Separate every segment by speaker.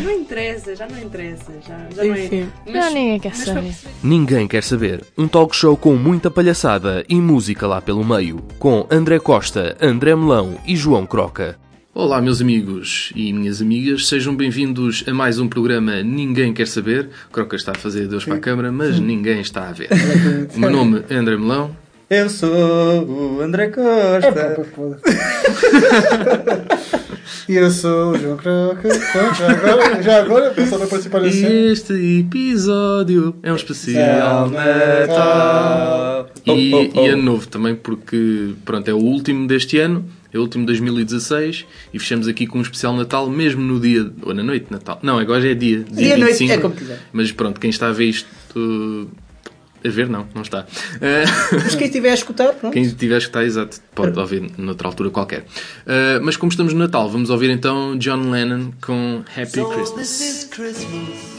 Speaker 1: Não interessa, já não interessa. Já, já não é. Mas-
Speaker 2: não, ninguém quer
Speaker 1: mas
Speaker 2: saber.
Speaker 3: Ninguém quer saber. Um talk show com muita palhaçada e música lá pelo meio. Com André Costa, André Melão e João Croca. Olá, meus amigos e minhas amigas, sejam bem-vindos a mais um programa Ninguém Quer Saber. Croca está a fazer Deus para a câmara, mas ninguém está a ver. O meu nome é André Melão.
Speaker 4: Eu sou o André Costa.
Speaker 5: E eu sou o João Croca. Já agora, já agora pensando a participar assim.
Speaker 3: E este episódio é um especial Natal. E,
Speaker 4: Oh, oh, oh.
Speaker 3: e ano novo também, porque pronto, é o último deste ano, é o último de 2016 e fechamos aqui com um especial Natal, mesmo no dia ou na noite de Natal. Não, agora é dia, dia
Speaker 4: E a noite
Speaker 3: 25.
Speaker 4: é como quiser.
Speaker 3: Mas pronto, quem está a ver isto. A ver, não, não está. Uh,
Speaker 4: Mas quem estiver a escutar, pronto.
Speaker 3: quem tiver que estar exato, pode ouvir noutra altura qualquer. Uh, mas como estamos no Natal, vamos ouvir então John Lennon com Happy
Speaker 6: So
Speaker 3: Christmas.
Speaker 6: this is Christmas.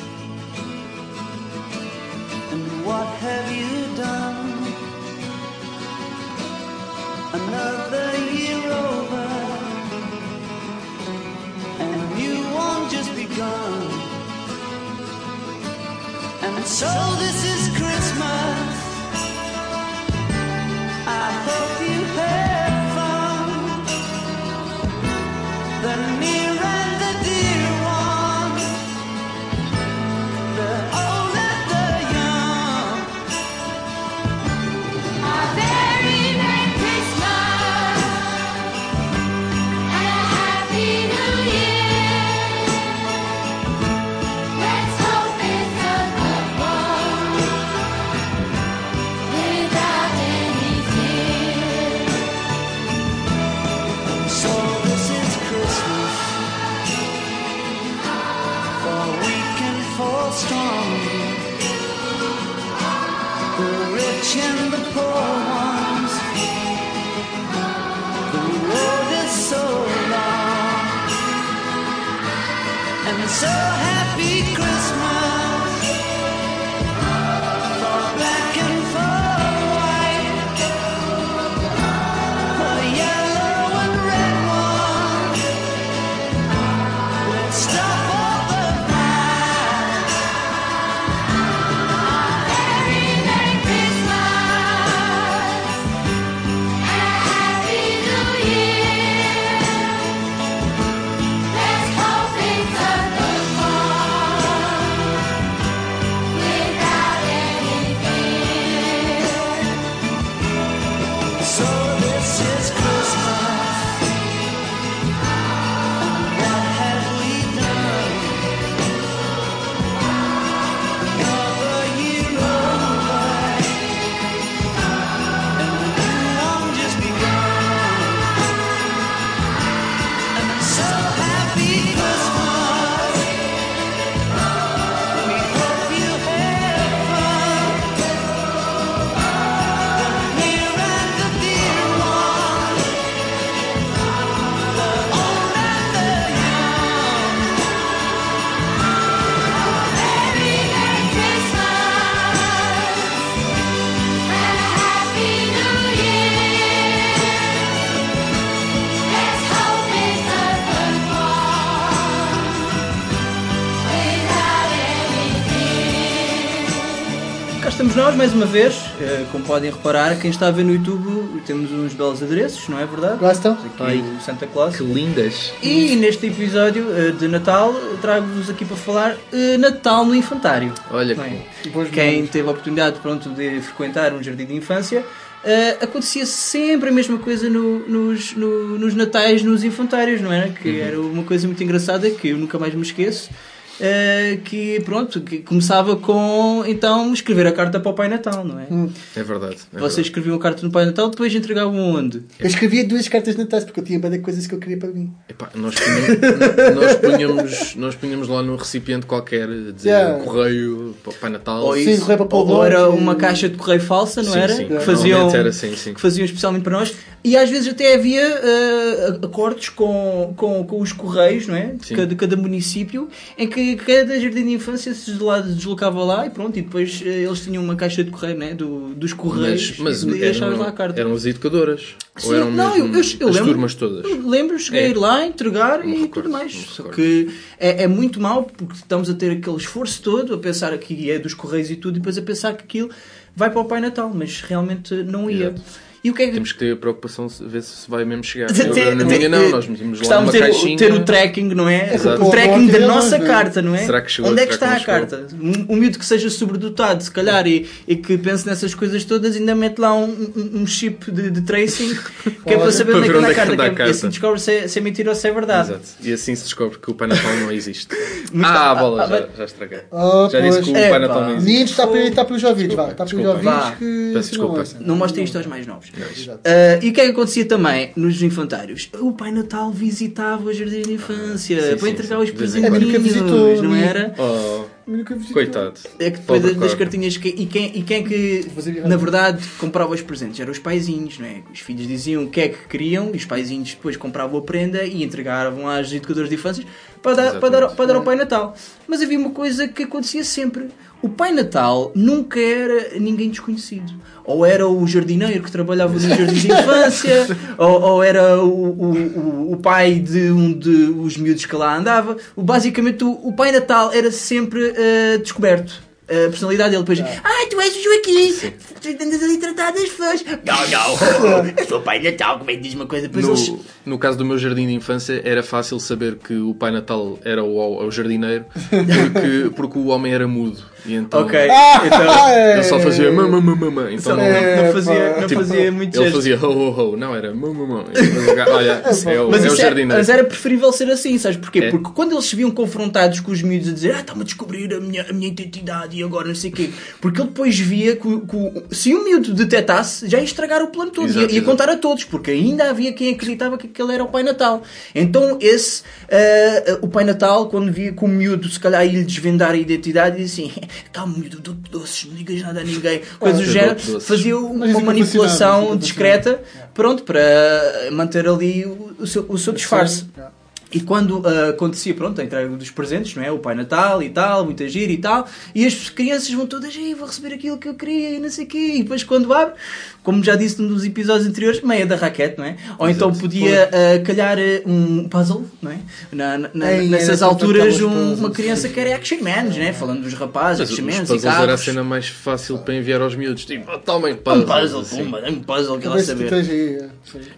Speaker 6: And what have you done? Another year over. And a new one just begun. And so this is Christmas. I hope
Speaker 4: estamos nós, mais uma vez. Eh, Como podem reparar, quem está a ver no YouTube, temos uns belos adereços, não é verdade?
Speaker 5: Lá estão.
Speaker 4: Aqui o Santa Claus.
Speaker 3: Que lindas!
Speaker 4: E neste episódio eh, de Natal, trago-vos aqui para falar eh, Natal no Infantário.
Speaker 3: Olha,
Speaker 4: Bem, Quem teve a oportunidade pronto, de frequentar um jardim de infância, acontecia sempre a mesma coisa no- nos, no- nos natais nos infantários, não era? Que era uma coisa muito engraçada que eu nunca mais me esqueço. Eh, que pronto, que começava com então escrever a carta para o Pai Natal, não é?
Speaker 3: é verdade. é
Speaker 4: Vocês escreviam a carta no Pai Natal, depois entregavam onde?
Speaker 5: Eu escrevia duas cartas de Natal porque eu tinha de coisas que eu queria para mim.
Speaker 3: Epá, nós, punhamos, nós, punhamos, nós punhamos lá num recipiente qualquer, a dizer
Speaker 5: Yeah.
Speaker 3: correio, para o Pai Natal.
Speaker 4: Ou
Speaker 5: Sim,
Speaker 4: isso,
Speaker 5: correio para
Speaker 4: ou, era uma caixa de correio falsa, não
Speaker 3: Sim,
Speaker 4: era?
Speaker 3: sim.
Speaker 4: Que faziam,
Speaker 3: era assim, sim.
Speaker 4: que faziam especialmente para nós. E às vezes até havia eh, acordos com, com, com os correios, não é? De
Speaker 3: Sim.
Speaker 4: cada, cada município, em que que cada jardim de infância se deslocava lá e pronto, e depois eh, eles tinham uma caixa de correio né, do, dos correios
Speaker 3: Mas, mas
Speaker 4: e deixavas lá a carta.
Speaker 3: eram as educadoras?
Speaker 4: Sim,
Speaker 3: Ou eram
Speaker 4: não, eu- eu- eu
Speaker 3: as
Speaker 4: lembro-
Speaker 3: turmas todas?
Speaker 4: Eu lembro, cheguei
Speaker 3: É.
Speaker 4: lá, entregar e
Speaker 3: recordo,
Speaker 4: tudo mais. Só que é, é muito mau porque estamos a ter aquele esforço todo a pensar que é dos correios e tudo, e depois a pensar que aquilo vai para o Pai Natal, mas realmente não ia.
Speaker 3: Exato.
Speaker 4: E o que é que
Speaker 3: Temos que ter a preocupação de ver se vai mesmo chegar.
Speaker 4: Ter-
Speaker 3: na minha não, nós metimos lá
Speaker 4: de ter,
Speaker 3: caixinha.
Speaker 4: ter o tracking, não é?
Speaker 3: Exato.
Speaker 4: O tracking da nossa carta, não é?
Speaker 3: Será que chegou?
Speaker 4: Onde é que está a carta? Um, um miúdo que seja sobredotado, se calhar, e, e que pense nessas coisas todas, ainda mete lá um, um- um chip de, de tracing que é para saber
Speaker 3: para
Speaker 4: onde é que anda a
Speaker 3: onde é que
Speaker 4: carta. que é-
Speaker 3: carta.
Speaker 4: E assim descobre se é, se é mentira ou se é verdade.
Speaker 3: Exato. E assim se descobre que o Pai Natal não existe.
Speaker 4: Muito-
Speaker 3: ah, a bola,
Speaker 4: ah,
Speaker 3: já,
Speaker 4: mas-
Speaker 3: já estraguei.
Speaker 5: Ah,
Speaker 3: Já disse
Speaker 5: pois.
Speaker 3: que o Pai. Natal não existe.
Speaker 5: Meninos, está para, está pelos ouvidos, vá. Está pelos ouvidos que.
Speaker 3: Peço desculpa.
Speaker 4: Não mostrem isto aos mais novos. Ah, e o que é que acontecia também nos infantários? O Pai Natal visitava o jardim de infância
Speaker 3: Sim,
Speaker 4: para
Speaker 3: sim,
Speaker 4: entregar
Speaker 3: sim.
Speaker 4: os presentinhos,
Speaker 5: É, visitou,
Speaker 4: não
Speaker 5: amigo.
Speaker 4: era?
Speaker 3: Oh, coitado.
Speaker 4: É que depois
Speaker 3: Pobre
Speaker 4: das cartinhas que, e, quem, e quem é que na verdade comprava os presentes? Eram os paizinhos, não é? Os filhos diziam o que é que queriam e os paizinhos depois compravam a prenda e entregavam às educadoras de infâncias para dar, para, dar, para dar ao Pai Natal. Mas havia uma coisa que acontecia sempre. O Pai Natal nunca era ninguém desconhecido. Ou era o jardineiro que trabalhava no jardim de infância, ou, ou era o, o, o, pai de um dos miúdos que lá andava. O, basicamente, o, o Pai Natal era sempre eh, descoberto. A personalidade dele depois. Ai, tu és o Joaquim! Tu andas ali a tratar das flores! Não, não! Eu sou o Pai Natal, como é que diz uma coisa? Depois eles.
Speaker 3: No, no caso do meu jardim de infância, era fácil saber que o Pai Natal era o, o jardineiro porque, porque o homem era mudo. E então
Speaker 4: Ok, então.
Speaker 3: ele só fazia mamã, mamã, mamã. Então
Speaker 4: Só
Speaker 3: não,
Speaker 4: não, não
Speaker 5: É,
Speaker 4: fazia, não
Speaker 3: tipo,
Speaker 4: fazia muito
Speaker 3: ele
Speaker 4: gesto.
Speaker 3: fazia ho ho ho. Não, era mamã, mamã. O gajo, Olha, é o,
Speaker 4: Mas,
Speaker 3: é o
Speaker 4: é-
Speaker 3: jardineiro.
Speaker 4: mas era preferível ser assim, sabes porquê?
Speaker 3: É.
Speaker 4: Porque quando eles se viam confrontados com os miúdos a dizer ah, está-me a descobrir a minha, a minha identidade e agora não sei o quê, porque ele depois via que, o- que o- se um miúdo detectasse, já ia estragar o plano todo,
Speaker 3: Exato,
Speaker 4: ia, ia contar a todos, porque ainda havia quem acreditava que aquele era o Pai Natal. Então, esse, ah, o Pai Natal, quando via que o miúdo se calhar ia lhe desvendar a identidade, dizia assim: calma, miúdo, dou-te doces, não digas nada a ninguém, coisas do género, fazia uma
Speaker 5: fascinado,
Speaker 4: manipulação
Speaker 5: fica
Speaker 4: discreta, pronto, para manter ali o, seu, o seu disfarce. E quando ah, acontecia, pronto, a entrega dos presentes, não é? O Pai Natal e tal, muita gira e tal, e as crianças vão todas, Ei, vou receber aquilo que eu queria e não sei o quê. E depois quando abre, como já disse num dos episódios anteriores, meia da raquete, não é? Ou então
Speaker 3: Exato.
Speaker 4: podia ah, calhar ah, um puzzle, não é? Na, na- na-
Speaker 5: Ei,
Speaker 4: nessas alturas, um-
Speaker 5: puzzles,
Speaker 4: uma criança
Speaker 5: sim.
Speaker 4: que era action man, não é? Falando dos rapazes,
Speaker 3: Mas
Speaker 4: action
Speaker 3: os
Speaker 4: mans e
Speaker 3: puzzles era a
Speaker 4: carros.
Speaker 3: cena mais fácil para enviar aos miúdos. Tipo, oh, tomem
Speaker 4: Um
Speaker 3: puzzles.
Speaker 4: puzzle,
Speaker 3: assim.
Speaker 4: pumba, um puzzle que ela saber.
Speaker 5: aí, é.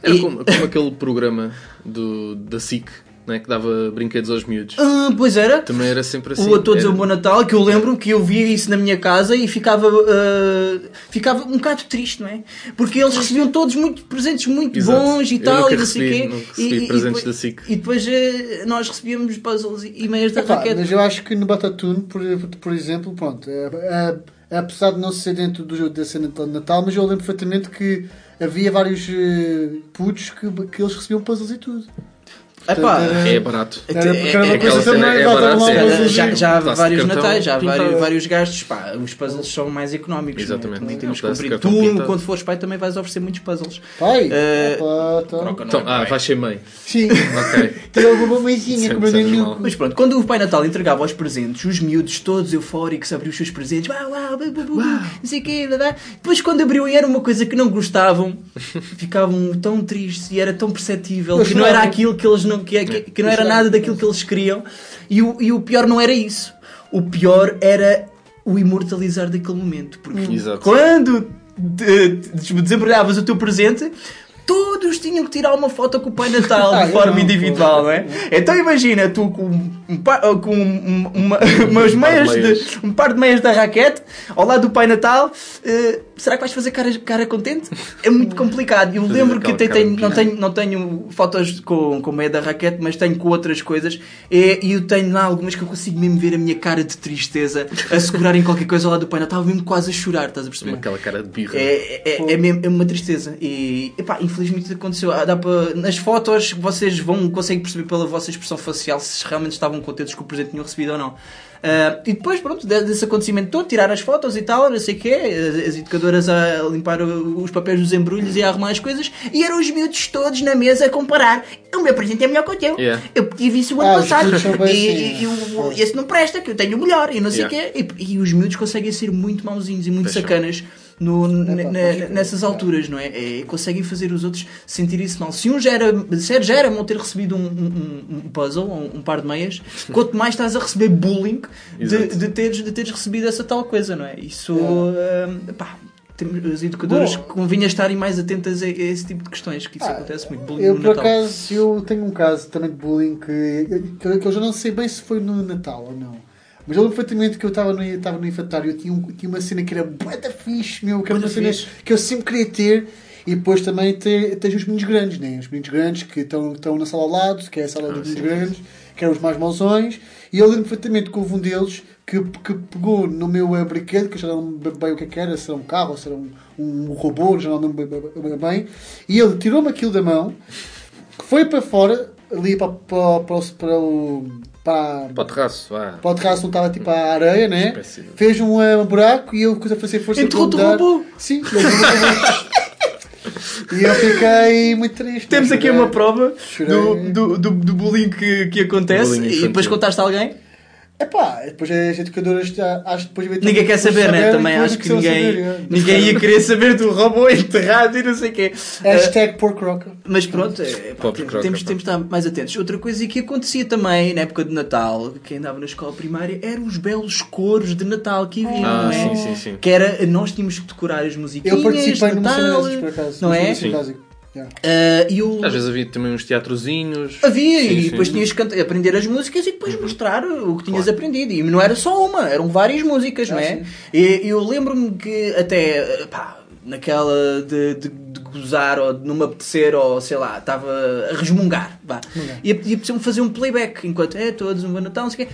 Speaker 3: Era
Speaker 4: E-
Speaker 3: como, como aquele programa do, da SIC, né, que dava brinquedos aos miúdos.
Speaker 4: Ah, pois era.
Speaker 3: Também era sempre assim.
Speaker 4: O A Todos
Speaker 3: Era-
Speaker 4: um Bom Natal, que eu lembro que eu via isso na minha casa e ficava, ah, ficava um bocado triste, não é? Porque eles recebiam todos muito presentes muito
Speaker 3: Exato.
Speaker 4: bons e
Speaker 3: Eu
Speaker 4: tal,
Speaker 3: nunca
Speaker 4: e não sei o quê.
Speaker 3: nunca recebi presentes da SIC.
Speaker 4: E depois eh, nós recebíamos puzzles e, e meias da
Speaker 5: Epá,
Speaker 4: raquete.
Speaker 5: mas eu acho que no Batatune, por, por exemplo, pronto, é, é- é, apesar de não ser dentro do, da cena de Natal, mas eu lembro perfeitamente que havia vários eh, putos que, que eles recebiam puzzles e tudo.
Speaker 4: Epá,
Speaker 3: É barato.
Speaker 4: É- é
Speaker 3: aquela cena,
Speaker 5: também,
Speaker 3: é
Speaker 5: dar
Speaker 3: barato, é.
Speaker 5: um
Speaker 4: Já, já, há vários
Speaker 3: cartão,
Speaker 4: natais, já há vários, vários gastos. Pá, os puzzles são mais económicos.
Speaker 3: Exatamente.
Speaker 4: Não é? Também temos que cumprir. Tu,
Speaker 3: pintado.
Speaker 4: quando fores pai, também vais oferecer muitos puzzles.
Speaker 5: Pai,
Speaker 4: Eh,
Speaker 5: opa, então.
Speaker 4: Não
Speaker 3: Então,
Speaker 4: é
Speaker 3: ah,
Speaker 4: pai.
Speaker 3: vai ser mãe.
Speaker 5: Sim,
Speaker 3: Ok.
Speaker 5: tem alguma mãezinha nem
Speaker 3: mal.
Speaker 4: Mas pronto, quando o Pai Natal entregava os presentes, os miúdos todos eufóricos abriam os seus presentes, uau, uau, bu, bu, bu, bu, não sei o quê, blá, blá. depois quando abriu e era uma coisa que não gostavam, ficavam tão tristes e era tão perceptível que não era aquilo que eles não que, que, que não era nada daquilo que eles queriam e o, e o pior não era isso, o pior era o imortalizar daquele momento, porque
Speaker 3: Exato.
Speaker 4: quando de- de- desembrulhavas o teu presente. Todos tinham que tirar uma foto com o Pai Natal
Speaker 5: Ah,
Speaker 4: de forma
Speaker 5: não,
Speaker 4: individual, não é? Então imagina tu com, um pa- com um- uma, umas
Speaker 3: Um par de
Speaker 4: meias
Speaker 3: meias.
Speaker 4: de, um par de meias da raquete ao lado do Pai Natal. eh, será que vais fazer cara, cara contente? É muito complicado. Eu lembro que até tenho, não, tenho, não tenho fotos com, com meia da raquete, mas tenho com outras coisas. E, e eu tenho lá algumas que eu consigo mesmo ver a minha cara de tristeza a segurar em qualquer coisa ao lado do Pai Natal, mesmo quase a chorar, estás a perceber?
Speaker 3: Aquela cara de birra.
Speaker 4: É, é, é, mesmo, é uma tristeza. E epá, infelizmente aconteceu. Ah, Dá para, nas fotos vocês vão conseguem perceber pela vossa expressão facial se realmente estavam contentes com o presente que tinham recebido ou não. Ah, e depois, pronto, de- desse acontecimento todo, tirar as fotos e tal, não sei o quê, as, as educadoras a limpar o- os papéis dos embrulhos e a arrumar as coisas e eram os miúdos todos na mesa a comparar. O meu presente é melhor que o teu.
Speaker 3: Yeah.
Speaker 4: Eu tive isso o ano
Speaker 5: Ah,
Speaker 4: passado.
Speaker 5: bem
Speaker 4: E,
Speaker 5: assim.
Speaker 4: e- e o- esse não presta, que eu tenho o melhor e não sei o
Speaker 3: Yeah.
Speaker 4: quê. E, e os miúdos conseguem ser muito mauzinhos e muito
Speaker 3: são.
Speaker 4: sacanas. No,
Speaker 5: crer.
Speaker 4: nessas alturas, não é? É, Conseguem fazer os outros sentir-se mal. Se um já era, se era- já era mal ter recebido um, um- um puzzle, um, um par de meias, quanto mais estás a receber bullying de, de, teres, de teres recebido essa tal coisa, não é? Isso, hum, pá, temos- as educadoras
Speaker 5: Bom.
Speaker 4: convinha estarem mais atentas a, a esse tipo de questões, que isso
Speaker 5: Ah,
Speaker 4: acontece muito. Bullying
Speaker 5: Eu,
Speaker 4: no
Speaker 5: por
Speaker 4: Natal.
Speaker 5: acaso, eu tenho um caso também de bullying que, que, que eu já não sei bem se foi no Natal ou não. Mas eu lembro perfeitamente que eu estava no, estava no infantário e tinha, um- tinha uma cena que era bué da fixe, meu, que era uma cena que eu sempre queria ter. E depois também tens os meninos grandes, né? Os meninos grandes que estão, estão na sala ao lado, que é a sala dos meninos grandes, que eram os mais mauzões. E eu lembro perfeitamente que houve um deles que, que pegou no meu eh, brinquedo, que eu já não lembro bem o que é que era, se era um carro se era um, um robô, já não lembro bem- bem. E ele tirou-me aquilo da mão, foi para fora, ali para, para, para, para o. Para,
Speaker 3: Para o terraço, vá.
Speaker 5: para o terraço onde estava tipo a areia, né?
Speaker 3: De-
Speaker 5: Fez um, eh, um buraco e eu coisa a fazer força
Speaker 4: Enterrou-te
Speaker 5: para
Speaker 4: o
Speaker 5: mudar.
Speaker 4: robô?
Speaker 5: Sim. E eu fiquei muito triste.
Speaker 4: Temos aqui uma prova do, do, do, do bullying que, que acontece
Speaker 3: Bullying
Speaker 4: e depois contaste a alguém.
Speaker 5: Epá, depois as educadoras já- acho que depois eventualmente
Speaker 4: Ninguém quer
Speaker 5: depois
Speaker 4: saber, né? Também acho que ninguém,
Speaker 5: saber, é.
Speaker 4: ninguém ia querer saber do robô enterrado e não sei o quê. Ah,
Speaker 5: Hashtag pork rocker.
Speaker 4: Mas pronto, é, pá, temos, temos,
Speaker 3: pá.
Speaker 4: temos de estar mais atentos. Outra coisa que acontecia também na época de Natal, quem andava na escola primária, eram os belos coros de Natal que haviam,
Speaker 3: Ah,
Speaker 4: não é?
Speaker 3: sim, sim, sim.
Speaker 4: Que era, nós tínhamos que decorar as musiquinhas
Speaker 5: Eu participei
Speaker 4: de
Speaker 5: numa cena
Speaker 4: Natal,
Speaker 5: dessas por acaso.
Speaker 4: não é?
Speaker 3: Sim.
Speaker 5: Yeah.
Speaker 4: Ah, e eu...
Speaker 3: Às vezes havia também uns teatrozinhos.
Speaker 4: Havia,
Speaker 3: Sim,
Speaker 4: e
Speaker 3: sim.
Speaker 4: depois tinhas que aprender as músicas e depois mostrar o que tinhas aprendido. E não era só uma, eram várias músicas, não é?
Speaker 5: sim.
Speaker 4: E eu lembro-me que até, pá, naquela de, de, de gozar ou de não me apetecer, ou sei lá, estava a resmungar, vá. E apetecia-me fazer um playback enquanto é todos um bom Natal, não sei o quê.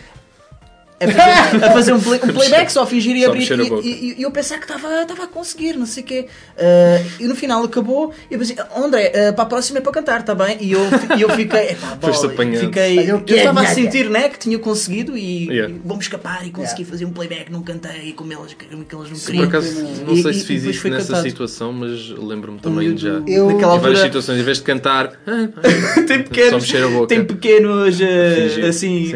Speaker 4: A fazer, a fazer um, play- um playback, só fingir e
Speaker 3: Só
Speaker 4: abrir e, e- e eu pensar que estava estava a conseguir, não sei o quê. Ah, e no final acabou e eu pensei, "Oh, André, ah, para a próxima é para cantar, está bem? E eu, e eu fiquei, epá, bola, fiquei
Speaker 5: eu
Speaker 4: estava a sentir né, que tinha conseguido e,
Speaker 3: Yeah.
Speaker 4: e vamos escapar e consegui
Speaker 5: Yeah.
Speaker 4: fazer um playback, não cantei como elas, como elas não
Speaker 3: Por
Speaker 4: queriam.
Speaker 3: acaso, não sei se fiz isso nessa
Speaker 4: cantado.
Speaker 3: situação, mas lembro-me também já.
Speaker 5: Eu-
Speaker 3: Em várias
Speaker 4: altura
Speaker 3: situações, em vez de cantar,
Speaker 4: tem
Speaker 3: só
Speaker 4: pequenos,
Speaker 3: mexer a boca.
Speaker 4: tem pequenos assim
Speaker 3: Sim.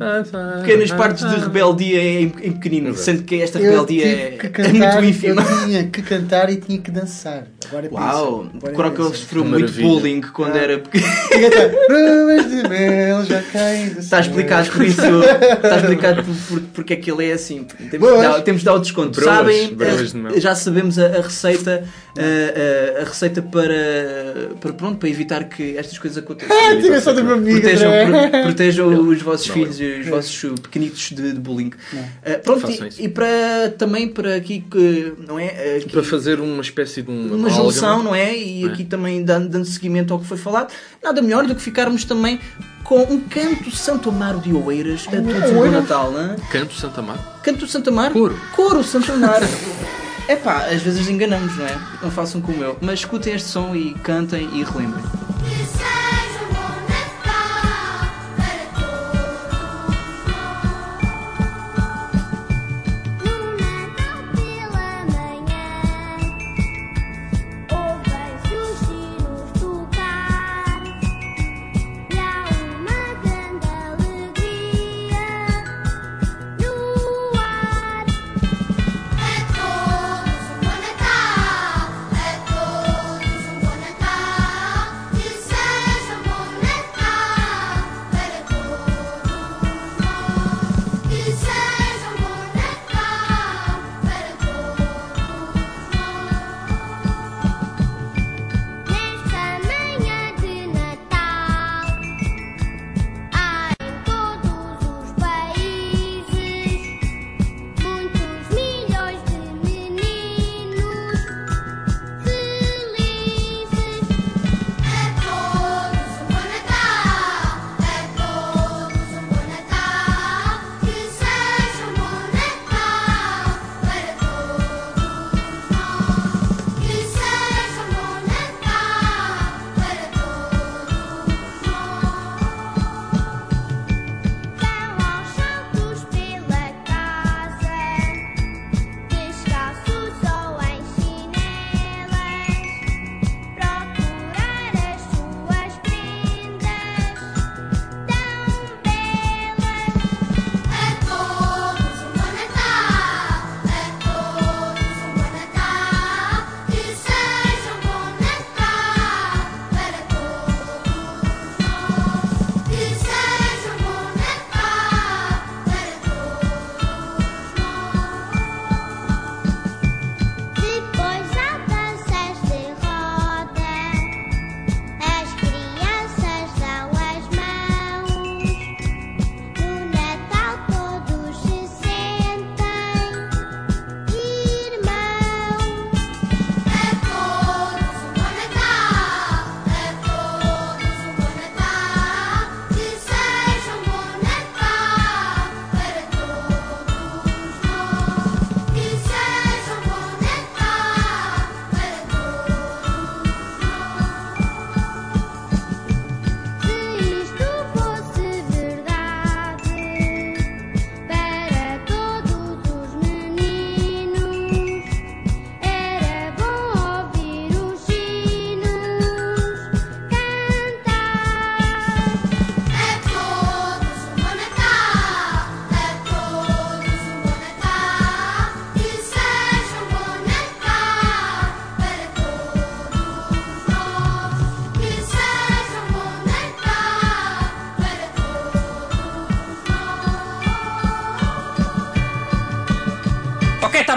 Speaker 4: ah, pequenas partes de rebeldia em, em pequenino, sendo que esta
Speaker 5: Eu
Speaker 4: rebeldia
Speaker 5: tive
Speaker 4: é,
Speaker 5: que
Speaker 4: é
Speaker 5: cantar,
Speaker 4: muito ínfima.
Speaker 5: eu tinha que cantar e tinha que dançar. Agora pensa.
Speaker 4: Uau,
Speaker 5: Agora
Speaker 4: claro que ele
Speaker 5: pensa.
Speaker 4: sofreu muito
Speaker 3: Maravilha.
Speaker 4: bullying quando
Speaker 5: Ah.
Speaker 4: era pequeno.
Speaker 5: Cantar, do
Speaker 4: Está explicado por isso, está explicado por, por, porque é que ele é assim. Temos de dar, temos de dar o desconto.
Speaker 3: Broas,
Speaker 4: Sabem,
Speaker 3: broas
Speaker 4: eh, já sabemos a, a receita, a, a receita para, para, pronto, para evitar que estas coisas aconteçam.
Speaker 5: Ah, só de uma amiga.
Speaker 4: Protejam,
Speaker 5: André.
Speaker 4: pro- protejam os vossos
Speaker 3: Não,
Speaker 4: filhos e os vossos pequenitos de, de bullying. Eh, pronto, e, e para também para aqui que não é aqui-
Speaker 3: para fazer uma espécie de um
Speaker 4: uma junção, não é? E aqui também dando, dando seguimento ao que foi falado, nada melhor do que ficarmos também com um canto Santo Amaro de Oeiras a todos um bom Natal, não é?
Speaker 3: Canto Santa Mar.
Speaker 4: Canto Santo Amaro?
Speaker 3: Coro.
Speaker 4: Coro Santo Amaro. É pá, às vezes enganamos, não é? Não façam como eu. Mas escutem este som e cantem e relembrem.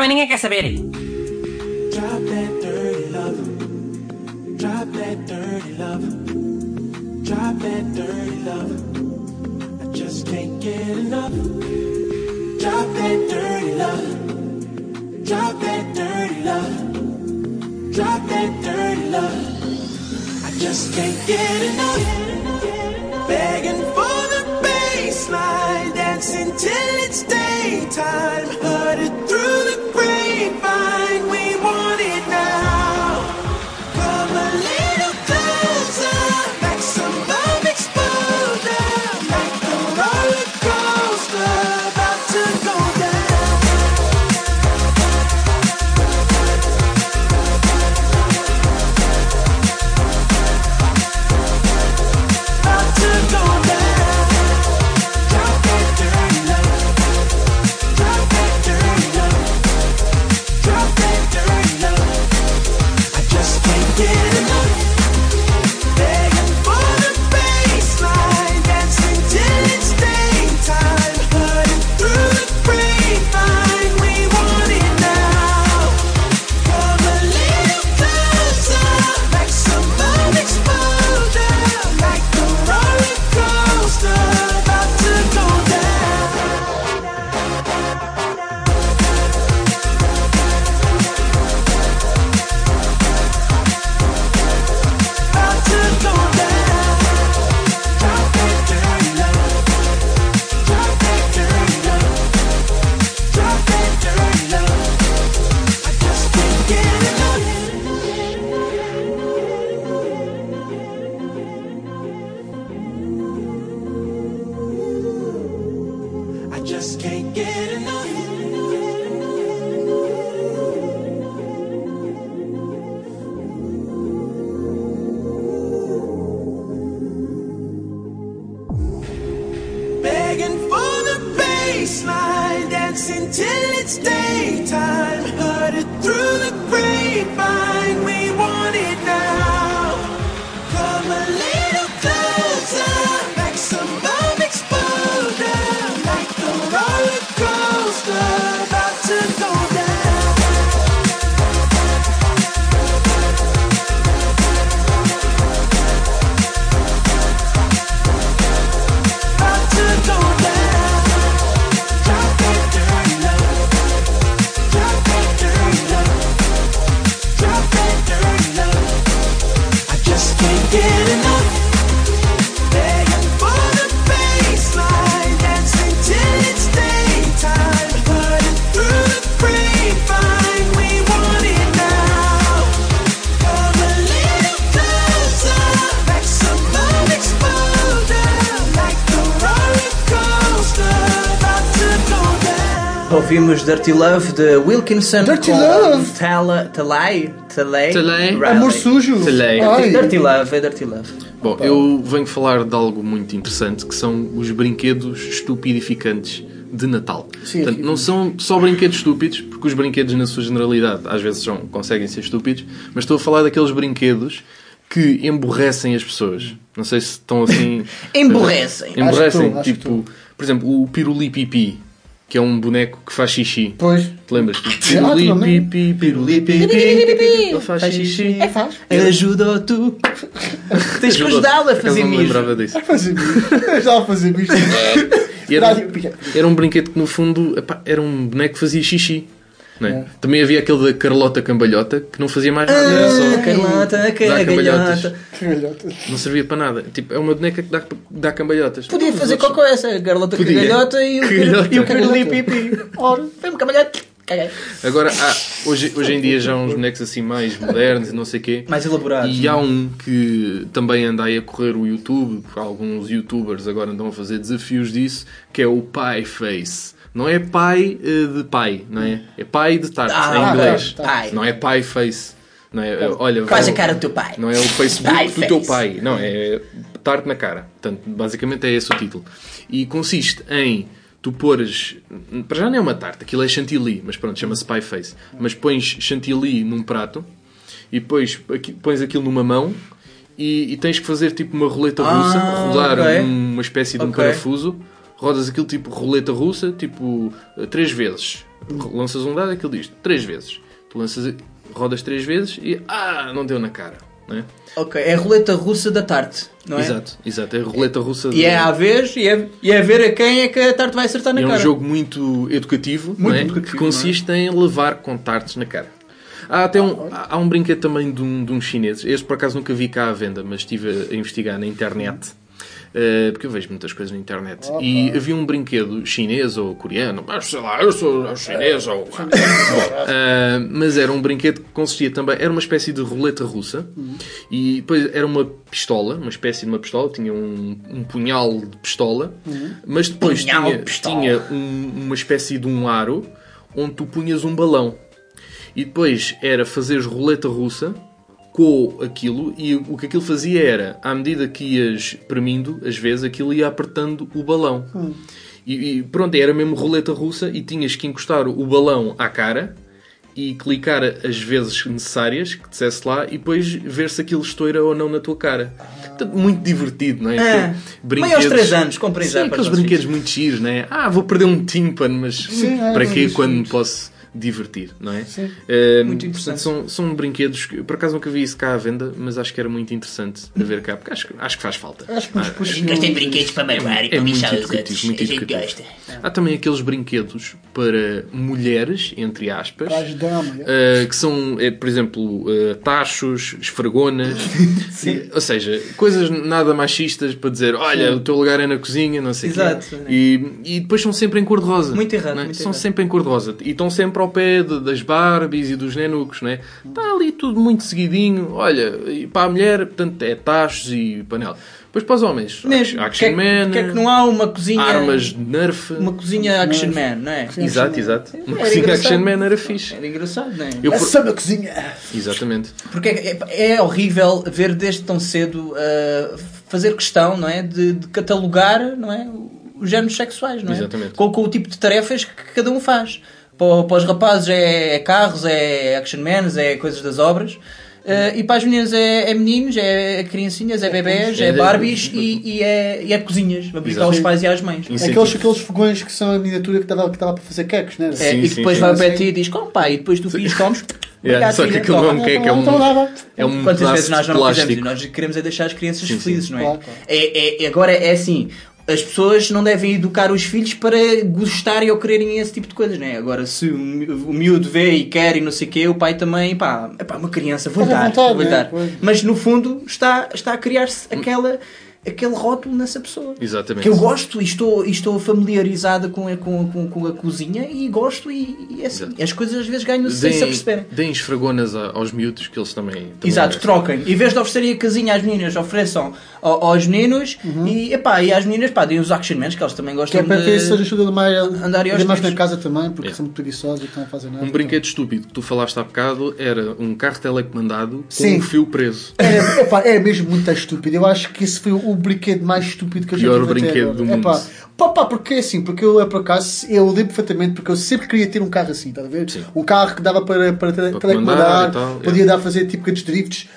Speaker 7: ไม่ได้ง่ายแกสเปริ
Speaker 4: Ouvimos Dirty Love de Wilkinson
Speaker 5: Dirty
Speaker 4: com
Speaker 5: Love?
Speaker 4: Tala, Talay, Talay,
Speaker 3: Talay.
Speaker 4: Riley.
Speaker 5: Amor sujo.
Speaker 3: Talei.
Speaker 5: Ai.
Speaker 4: Dirty Love, é Dirty Love.
Speaker 3: Bom, eu venho falar de algo muito interessante que são os brinquedos estupidificantes de Natal.
Speaker 5: Sim,
Speaker 3: Portanto, não são só brinquedos estúpidos, porque os brinquedos, na sua generalidade, às vezes são, conseguem ser estúpidos, mas estou a falar daqueles brinquedos que emborrecem as pessoas. Não sei se estão assim.
Speaker 4: Emborrecem.
Speaker 3: Emborrecem.
Speaker 5: Acho estou, acho
Speaker 3: tipo, por exemplo, o Piruli Pipi, que é um boneco que faz xixi.
Speaker 5: Pois.
Speaker 3: Te lembras? Tipo,
Speaker 5: Ah,
Speaker 3: Piruli
Speaker 5: também.
Speaker 3: Pipi, Piruli Pipi. Ele faz xixi.
Speaker 5: É faz.
Speaker 4: Ajuda tu. Tens que ajudá-la a
Speaker 3: Por acaso
Speaker 4: fazer
Speaker 3: não me
Speaker 4: mijo.
Speaker 3: lembrava disso.
Speaker 5: Fazer bicho. Já a fazer bicho.
Speaker 3: E era, um brinquedo que no fundo epá, era um boneco que fazia xixi. Não é?
Speaker 5: É.
Speaker 3: Também havia aquele da Carlota Cambalhota que não fazia mais nada,
Speaker 4: Ah,
Speaker 3: só
Speaker 4: Carlota.
Speaker 5: Caralhota.
Speaker 3: Não servia para nada. Tipo, é uma boneca que dá, dá cambalhotas.
Speaker 4: Podia fazer
Speaker 3: outros-
Speaker 4: cocô essa, a Carlota
Speaker 3: Podia.
Speaker 4: cagalhota e o,
Speaker 3: Cagalhota.
Speaker 4: e o Caroli pipi. Ora, foi-me camalhota. Caguei.
Speaker 3: Agora, há, hoje, hoje em dia já há uns bonecos assim mais modernos e não sei o quê.
Speaker 4: Mais elaborados.
Speaker 3: E há um que também anda aí a correr o YouTube, porque alguns youtubers agora andam a fazer desafios disso, que é o Pie Face. Não é pai eh, de pai, não é? É pai de tarte,
Speaker 4: Ah,
Speaker 3: em inglês.
Speaker 4: tá.
Speaker 3: Não é Pie Face. Não é, olha,
Speaker 4: Faz a cara do teu pai.
Speaker 3: Não é o Facebook
Speaker 4: Pie
Speaker 3: do teu pai. Não, é tarte na cara. Portanto, basicamente é esse o título. E consiste em tu pôres. Para já não é uma tarte, aquilo é chantilly, mas pronto, chama-se pie face. Mas pões chantilly num prato e depois aqui- pões aquilo numa mão e, e tens que fazer tipo uma roleta russa,
Speaker 4: Ah,
Speaker 3: rodar
Speaker 4: ok.
Speaker 3: uma espécie de um
Speaker 4: Ok.
Speaker 3: parafuso, rodas aquilo tipo roleta russa, tipo eh, três vezes. Lanças um dado e aquilo diz três vezes. Tu lanças, rodas três vezes e ah, não deu na cara. É?
Speaker 4: Ok, é a roleta russa da tarte, não é?
Speaker 3: Exato, exato. É a roleta russa.
Speaker 4: E
Speaker 3: de-
Speaker 4: é à vez e é, e é ver a quem é que a tarte vai acertar na
Speaker 3: É um
Speaker 4: cara.
Speaker 3: jogo muito educativo, não é?
Speaker 4: educativo,
Speaker 3: que consiste em levar com tartes na cara. Há até um, há um brinquedo também de um, de uns chineses. Este por acaso nunca vi cá à venda, mas estive a investigar na internet. Eh, porque eu vejo muitas coisas na internet. E havia um brinquedo chinês ou coreano, mas sei lá, eu sou chinês ou. Bom, eh, mas era um brinquedo que consistia também, era uma espécie de roleta russa e depois era uma pistola, uma espécie de uma pistola, tinha um, um punhal de pistola, mas depois
Speaker 4: Punhal
Speaker 3: tinha,
Speaker 4: de
Speaker 3: tinha um- uma espécie de um aro onde tu punhas um balão. E depois era fazeres roleta russa com aquilo e o que aquilo fazia era, à medida que ias premindo, às vezes, aquilo ia apertando o balão. E, e pronto, era mesmo roleta russa e tinhas que encostar o balão à cara e clicar as vezes necessárias que dissesse lá e depois ver se aquilo estoura ou não na tua cara. Portanto, muito divertido, não é?
Speaker 4: É. Meio aos três anos, comprei
Speaker 3: Sim,
Speaker 4: já para
Speaker 3: aqueles brinquedos muito giros, não é? Ah, vou perder um tímpano, mas
Speaker 5: Sim, é,
Speaker 3: para
Speaker 5: é
Speaker 3: quê quando
Speaker 5: isso.
Speaker 3: posso divertir, não é?
Speaker 5: Sim.
Speaker 3: Eh,
Speaker 4: Muito
Speaker 3: portanto,
Speaker 4: interessante.
Speaker 3: são, são brinquedos que, por acaso nunca vi isso cá à venda, mas acho que era muito interessante a ver cá, porque acho, que- acho que faz falta.
Speaker 5: Acho que
Speaker 2: Nunca tem brinquedos para magoar e
Speaker 3: É
Speaker 2: para
Speaker 3: muito
Speaker 2: lixar os
Speaker 3: educativo,
Speaker 2: outros.
Speaker 3: muito
Speaker 2: A gente gosta.
Speaker 3: Há também aqueles brinquedos para mulheres, entre aspas,
Speaker 5: Para é.
Speaker 3: Uh, que são, eh, por exemplo, uh, tachos, esfregonas, ou seja, coisas nada machistas para dizer, olha, o teu lugar é na cozinha, não sei o
Speaker 4: Exato.
Speaker 3: quê. E, e depois são sempre em cor-de-rosa.
Speaker 4: Muito errado,
Speaker 3: é?
Speaker 4: muito
Speaker 3: São
Speaker 4: errado.
Speaker 3: sempre em cor-de-rosa. E estão sempre ao pé de- das Barbies e dos nenucos, não é? Está ali tudo muito seguidinho. Olha, e para a mulher, portanto, é tachos e panela. Depois para os homens,
Speaker 4: Mesmo.
Speaker 3: Action
Speaker 4: Porque é,
Speaker 3: Man,
Speaker 4: porque é que não há uma cozinha...
Speaker 3: armas de Nerf.
Speaker 4: Uma cozinha Action Man, não é?
Speaker 3: Exato, exato. Uma
Speaker 4: Era
Speaker 3: cozinha
Speaker 4: engraçado.
Speaker 3: Action Man era fixe.
Speaker 4: Era engraçado, não é?
Speaker 3: Eu,
Speaker 5: É
Speaker 3: por-
Speaker 5: só na cozinha.
Speaker 3: Exatamente.
Speaker 4: Porque é, é horrível ver desde tão cedo uh, fazer questão, não é? De, de catalogar, não é? Os géneros sexuais, não é?
Speaker 3: Exatamente.
Speaker 4: Com, com o tipo de tarefas que cada um faz. Para, para os rapazes é, é carros, é action mans, é coisas das obras. Uh, e para as meninas é, é meninos, é criancinhas, é bebés, é
Speaker 3: É-
Speaker 4: Barbies e, e é, e é cozinhas. Para brincar aos pais e às mães.
Speaker 5: Aqueles, aqueles fogões que são a miniatura que estava que estava para fazer queques, não era?
Speaker 4: É,
Speaker 3: Sim,
Speaker 4: e
Speaker 3: sim,
Speaker 4: depois
Speaker 3: sim.
Speaker 4: vai
Speaker 5: Sim.
Speaker 4: de ti e diz: Como pai? E depois tu filhos comes.
Speaker 3: Yeah, só que
Speaker 4: filha,
Speaker 3: aquilo não é é um, é um
Speaker 4: Quantas vezes nós não fizemos e nós queremos é deixar as crianças
Speaker 3: Sim, sim.
Speaker 4: felizes, não é?
Speaker 5: Claro, claro.
Speaker 4: É, é- Agora é assim, as pessoas não devem educar os filhos para gostarem ou quererem esse tipo de coisas, não é? Agora, se o, mi- o miúdo vê e quer e não sei o quê, o pai também, pá, é pá, uma criança, vou dar,
Speaker 5: vontade,
Speaker 4: vou
Speaker 5: né?
Speaker 4: dar. Mas no fundo está, está a criar-se aquela, aquele rótulo nessa pessoa.
Speaker 3: Exatamente.
Speaker 4: Que eu gosto e estou, e estou familiarizada com, a- com, com, com a cozinha e gosto e, e é assim. As coisas às vezes ganham-se sem se aperceberem.
Speaker 3: Deem, a- aos miúdos que eles também. também
Speaker 4: Exato,
Speaker 3: gostam.
Speaker 4: troquem. Em vez de oferecerem a casinha às meninas, ofereçam ao- aos meninos e, epá, e às meninas, pá, deem os action mans, que eles também
Speaker 5: Que
Speaker 4: gostam
Speaker 5: é para
Speaker 4: de...
Speaker 5: ter essa ajuda mais,
Speaker 4: andar e aos
Speaker 5: andar mais na
Speaker 4: tiros.
Speaker 5: casa também, porque
Speaker 3: É.
Speaker 5: são muito preguiçosos e não fazem nada.
Speaker 3: Um brinquedo estúpido que tu falaste há bocado era um carro telecomandado com
Speaker 5: Sim.
Speaker 3: um fio preso.
Speaker 5: É, epá, é mesmo muito estúpido. Eu acho que esse foi o brinquedo mais estúpido que eu já
Speaker 3: Pior
Speaker 5: tive até
Speaker 3: brinquedo
Speaker 5: agora.
Speaker 3: do mundo.
Speaker 5: Epá, pá, pá, porque é assim, porque eu, é por acaso, eu lembro perfeitamente, porque eu sempre queria ter um carro assim, estás a ver?
Speaker 3: Sim.
Speaker 5: Um carro que dava para, para,
Speaker 3: Para
Speaker 5: telecomandar,
Speaker 3: tal,
Speaker 5: podia
Speaker 3: é.
Speaker 5: dar a fazer tipo grandes drifts,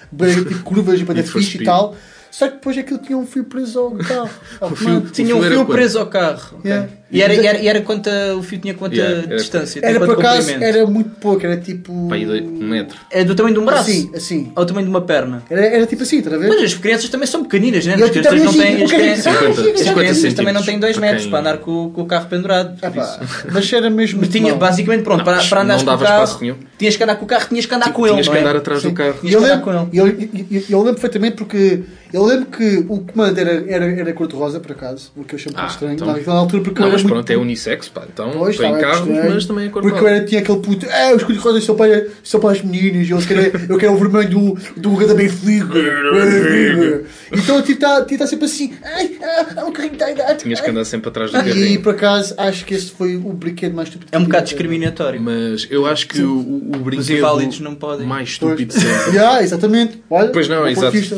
Speaker 5: tipo curvas e para fixe e
Speaker 3: Speed.
Speaker 5: tal. Só que depois aquilo tinha um fio preso ao carro. ao
Speaker 3: fio-.
Speaker 4: Tinha um
Speaker 3: fio
Speaker 4: preso ao carro.
Speaker 5: Yeah.
Speaker 4: E, era, era, era quanta, o fio tinha quanta
Speaker 3: Yeah, era-
Speaker 4: distância?
Speaker 5: Era por
Speaker 4: quanto
Speaker 5: acaso, era muito pouco, era tipo.
Speaker 3: Pai, um metro.
Speaker 4: É do tamanho de um braço?
Speaker 5: Assim, assim.
Speaker 4: Ou do tamanho de uma perna?
Speaker 5: Era, era tipo assim, estás a ver?
Speaker 4: Mas as crianças também são pequeninas, né? As crianças
Speaker 5: também
Speaker 4: não têm... As crianças,
Speaker 3: 50,
Speaker 4: as
Speaker 3: 50
Speaker 4: crianças também não
Speaker 3: centímetros
Speaker 4: têm 2
Speaker 3: para
Speaker 4: metros para andar com, com o carro pendurado.
Speaker 5: Epá,
Speaker 4: isso.
Speaker 5: mas era mesmo.
Speaker 4: Mas
Speaker 5: muito
Speaker 4: tinha, basicamente, pronto,
Speaker 3: Não,
Speaker 4: para, para andares
Speaker 3: não
Speaker 4: com o
Speaker 3: dava espaço
Speaker 4: carro,
Speaker 3: nenhum.
Speaker 4: tinhas que andar com o carro, tinhas que andar com ele,
Speaker 3: Tinhas
Speaker 4: não
Speaker 3: que
Speaker 4: é?
Speaker 3: andar atrás do carro.
Speaker 5: E eu,
Speaker 4: Tinhas que
Speaker 5: lembro,
Speaker 4: andar com
Speaker 5: eu, eu, eu- eu lembro perfeitamente porque eu lembro que o comando era, cor-de-rosa, por acaso, o que eu achei um pouco
Speaker 3: Ah,
Speaker 5: estranho.
Speaker 3: então-
Speaker 5: Naquela altura, porque
Speaker 3: mas
Speaker 5: muito
Speaker 3: pronto, é unissex, pá. Então
Speaker 5: Pois,
Speaker 3: tem
Speaker 5: estava
Speaker 3: carros,
Speaker 5: estranho.
Speaker 3: mas também é cor
Speaker 5: Porque eu era, tinha aquele puto, ah, os cor-de-rosa são para, são para as meninas, eu quero, eu quero o vermelho do, do Gada Benfica. Então tipo, está tá sempre assim, ai, ah, o carrinho está a dar.
Speaker 3: Tinhas que andar sempre atrás do
Speaker 5: E
Speaker 3: carrinho.
Speaker 5: por acaso acho que esse foi o brinquedo mais estúpido.
Speaker 4: É um
Speaker 5: eu
Speaker 4: bocado discriminatório.
Speaker 3: Mas eu acho que o, o brinquedo
Speaker 4: inválidos não podem.
Speaker 3: mais
Speaker 5: Pois.
Speaker 3: estúpido sempre.
Speaker 5: Yeah, exatamente. Olha,
Speaker 3: Pois não,
Speaker 5: bom
Speaker 3: exato.
Speaker 5: vista,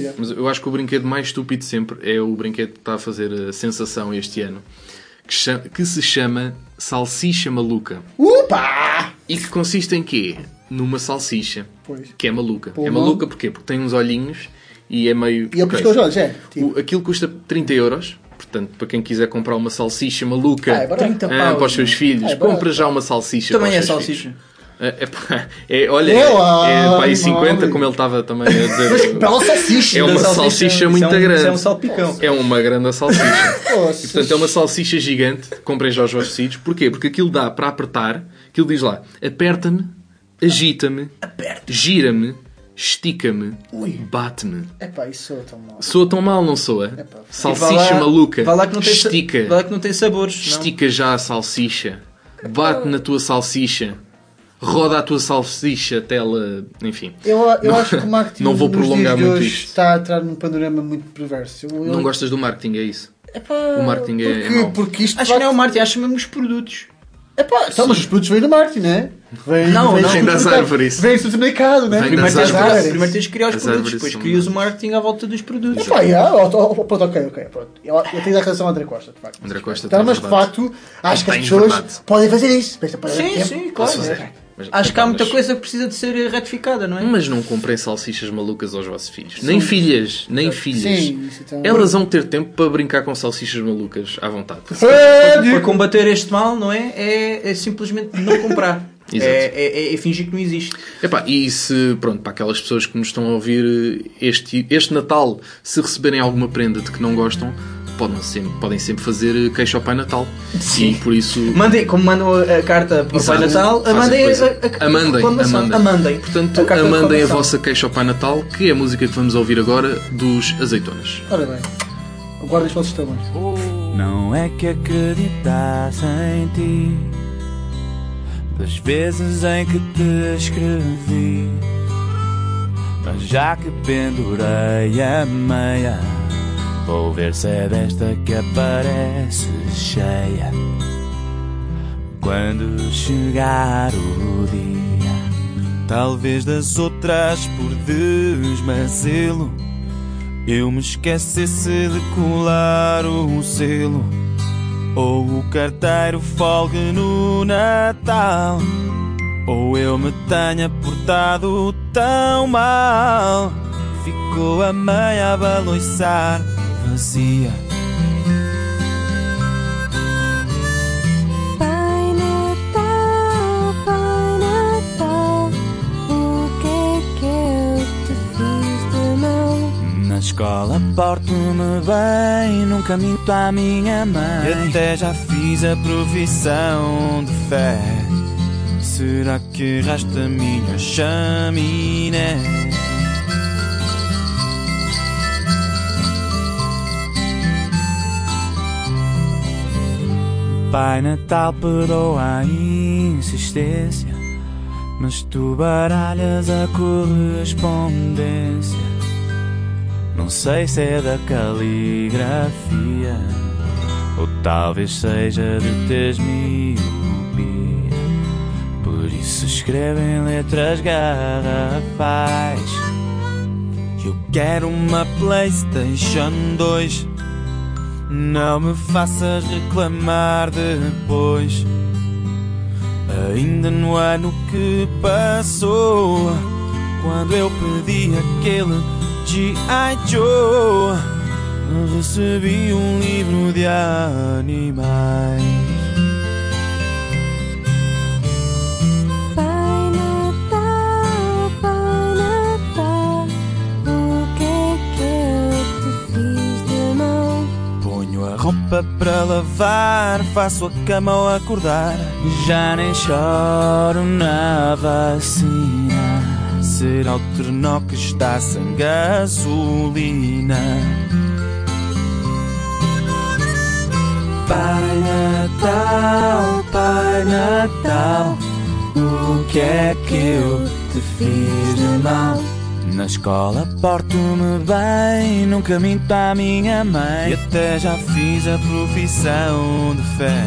Speaker 5: yeah.
Speaker 3: Mas eu acho que o brinquedo mais estúpido sempre é o brinquedo que está a fazer a sensação este ano. Que, que se chama Salsicha Maluca.
Speaker 5: Upa!
Speaker 3: E que consiste em quê? Numa salsicha.
Speaker 5: Pois.
Speaker 3: Que é maluca.
Speaker 5: Pô,
Speaker 3: é
Speaker 5: mal.
Speaker 3: maluca porquê? Porque tem uns olhinhos e é meio.
Speaker 5: E ele pisca os olhos, é. Tipo,
Speaker 3: O- aquilo custa 30 euros. Portanto, para quem quiser comprar uma salsicha maluca
Speaker 5: Ah, é barato.
Speaker 4: 30
Speaker 3: ah, para os seus
Speaker 4: meu.
Speaker 3: filhos,
Speaker 5: Ah, é
Speaker 3: compra já uma salsicha.
Speaker 4: Também
Speaker 3: para
Speaker 4: é
Speaker 3: os seus
Speaker 4: salsicha.
Speaker 3: filhos. É, é, pá, é, olha,
Speaker 5: É
Speaker 3: é, é para aí 50,
Speaker 5: homem.
Speaker 3: como ele estava também a dizer.
Speaker 5: Mas que bela salsicha!
Speaker 3: É uma
Speaker 4: Da
Speaker 3: salsicha
Speaker 4: isso
Speaker 3: muito
Speaker 4: é um,
Speaker 3: grande.
Speaker 4: Isso é um salpicão.
Speaker 3: É uma grande salsicha. E, portanto, é uma salsicha gigante. Comprem já os vossos sítios. Porquê? Porque aquilo dá para apertar. Aquilo diz lá: aperta-me, agita-me, gira-me, estica-me, bate-me.
Speaker 5: Epá, isso soa tão mal.
Speaker 3: Soa tão mal, não soa?
Speaker 4: E vá
Speaker 3: Salsicha
Speaker 4: lá-
Speaker 3: maluca.
Speaker 4: Vá lá que não tem,
Speaker 3: Estica.
Speaker 4: vá lá que não tem sabores. não.
Speaker 3: Estica já a salsicha. Bate na tua salsicha. Roda a tua salsicha até ela. Enfim.
Speaker 5: Eu, eu acho que o marketing
Speaker 3: Não vou prolongar
Speaker 5: de
Speaker 3: muito
Speaker 5: hoje
Speaker 3: isto.
Speaker 5: está a entrar num panorama muito perverso. Eu, eu,
Speaker 3: Não gostas do marketing, é isso?
Speaker 5: Epá,
Speaker 3: O marketing é- é
Speaker 5: porque,
Speaker 3: mau.
Speaker 5: porque isto
Speaker 4: Acho que não é o marketing, acho mesmo os produtos.
Speaker 5: Epá, então, mas os produtos vêm do marketing, não é? Vem,
Speaker 4: Não, não.
Speaker 3: Vem das
Speaker 5: supermercado.
Speaker 3: árvores.
Speaker 5: Vem do supermercado, não é?
Speaker 3: Vem
Speaker 4: Primeiro
Speaker 3: das
Speaker 4: tens, que,
Speaker 3: árvores.
Speaker 4: primeiro tens que criar os
Speaker 3: As
Speaker 4: produtos, depois crias o marketing à volta dos produtos.
Speaker 5: Epá, yeah, ó, ó, ó, pronto, ok, ok. Pronto. Eu, eu tenho dar razão ao André Costa, de facto.
Speaker 3: André Costa
Speaker 5: Então, mas de facto, acho que as pessoas podem fazer isso.
Speaker 4: Sim, sim, claro.
Speaker 3: Mas-
Speaker 4: Acho que há muita
Speaker 3: mas-
Speaker 4: coisa que precisa de ser retificada, não é?
Speaker 3: Mas não comprem salsichas malucas aos vossos filhos. Nem filhas, nem filhas.
Speaker 5: Sim, isso então.
Speaker 3: Elas vão ter tempo para brincar com salsichas malucas à vontade.
Speaker 5: É,
Speaker 4: Para combater este mal, não é? É, é simplesmente não comprar. é,
Speaker 3: Exato.
Speaker 4: é, é fingir que não existe.
Speaker 3: Epá, e se, pronto, para aquelas pessoas que nos estão a ouvir este, este Natal, se receberem alguma prenda de que não gostam, podem sempre, podem sempre fazer queixo ao Pai Natal.
Speaker 4: Sim.
Speaker 3: E por isso.
Speaker 4: Mandem, como mandam a, a carta para o Pai
Speaker 3: Exato.
Speaker 4: Natal,
Speaker 3: Fazem
Speaker 4: mandem a, a, a,
Speaker 3: Amandem,
Speaker 4: reclamação.
Speaker 3: amandem.
Speaker 4: Amandem.
Speaker 3: Portanto,
Speaker 4: A
Speaker 3: amandem a vossa queixa ao Pai Natal, que é a música que vamos ouvir agora dos Azeitonas.
Speaker 5: Ora bem, aguardem os vossos tamanhos.
Speaker 6: Não é que acreditasse em ti Das vezes em que te escrevi Mas já que pendurei a meia Vou ver se é desta que aparece cheia. Quando chegar o dia Talvez das outras por desmazelo eu me esquecesse de colar o selo Ou o carteiro folgue no Natal Ou eu me tenha portado tão mal. Ficou a meia a baloiçar vazia
Speaker 8: Pai Natal, Pai Natal, o que é que eu te fiz de mal?
Speaker 6: Na escola porto-me bem, nunca minto à minha mãe. E até já fiz a provisão de fé. Será que rasta a minha chaminé? Pai Natal perdoa a insistência, mas tu baralhas a correspondência. Não sei se é da caligrafia ou talvez seja de teres miopia. Por isso escreve em letras garrafais. Eu quero uma PlayStation 2. Não me faças reclamar depois. Ainda no ano que passou, quando eu pedi aquele G.I. Joe, recebi um livro de animais. Lavar, faço a cama ao acordar. Já nem choro na vacina. Será o trenó que está sem gasolina. Pai Natal, Pai Natal, o que é que eu te fiz de mal? Na escola porto-me bem, nunca minto à minha mãe. E até já fiz a profissão de fé.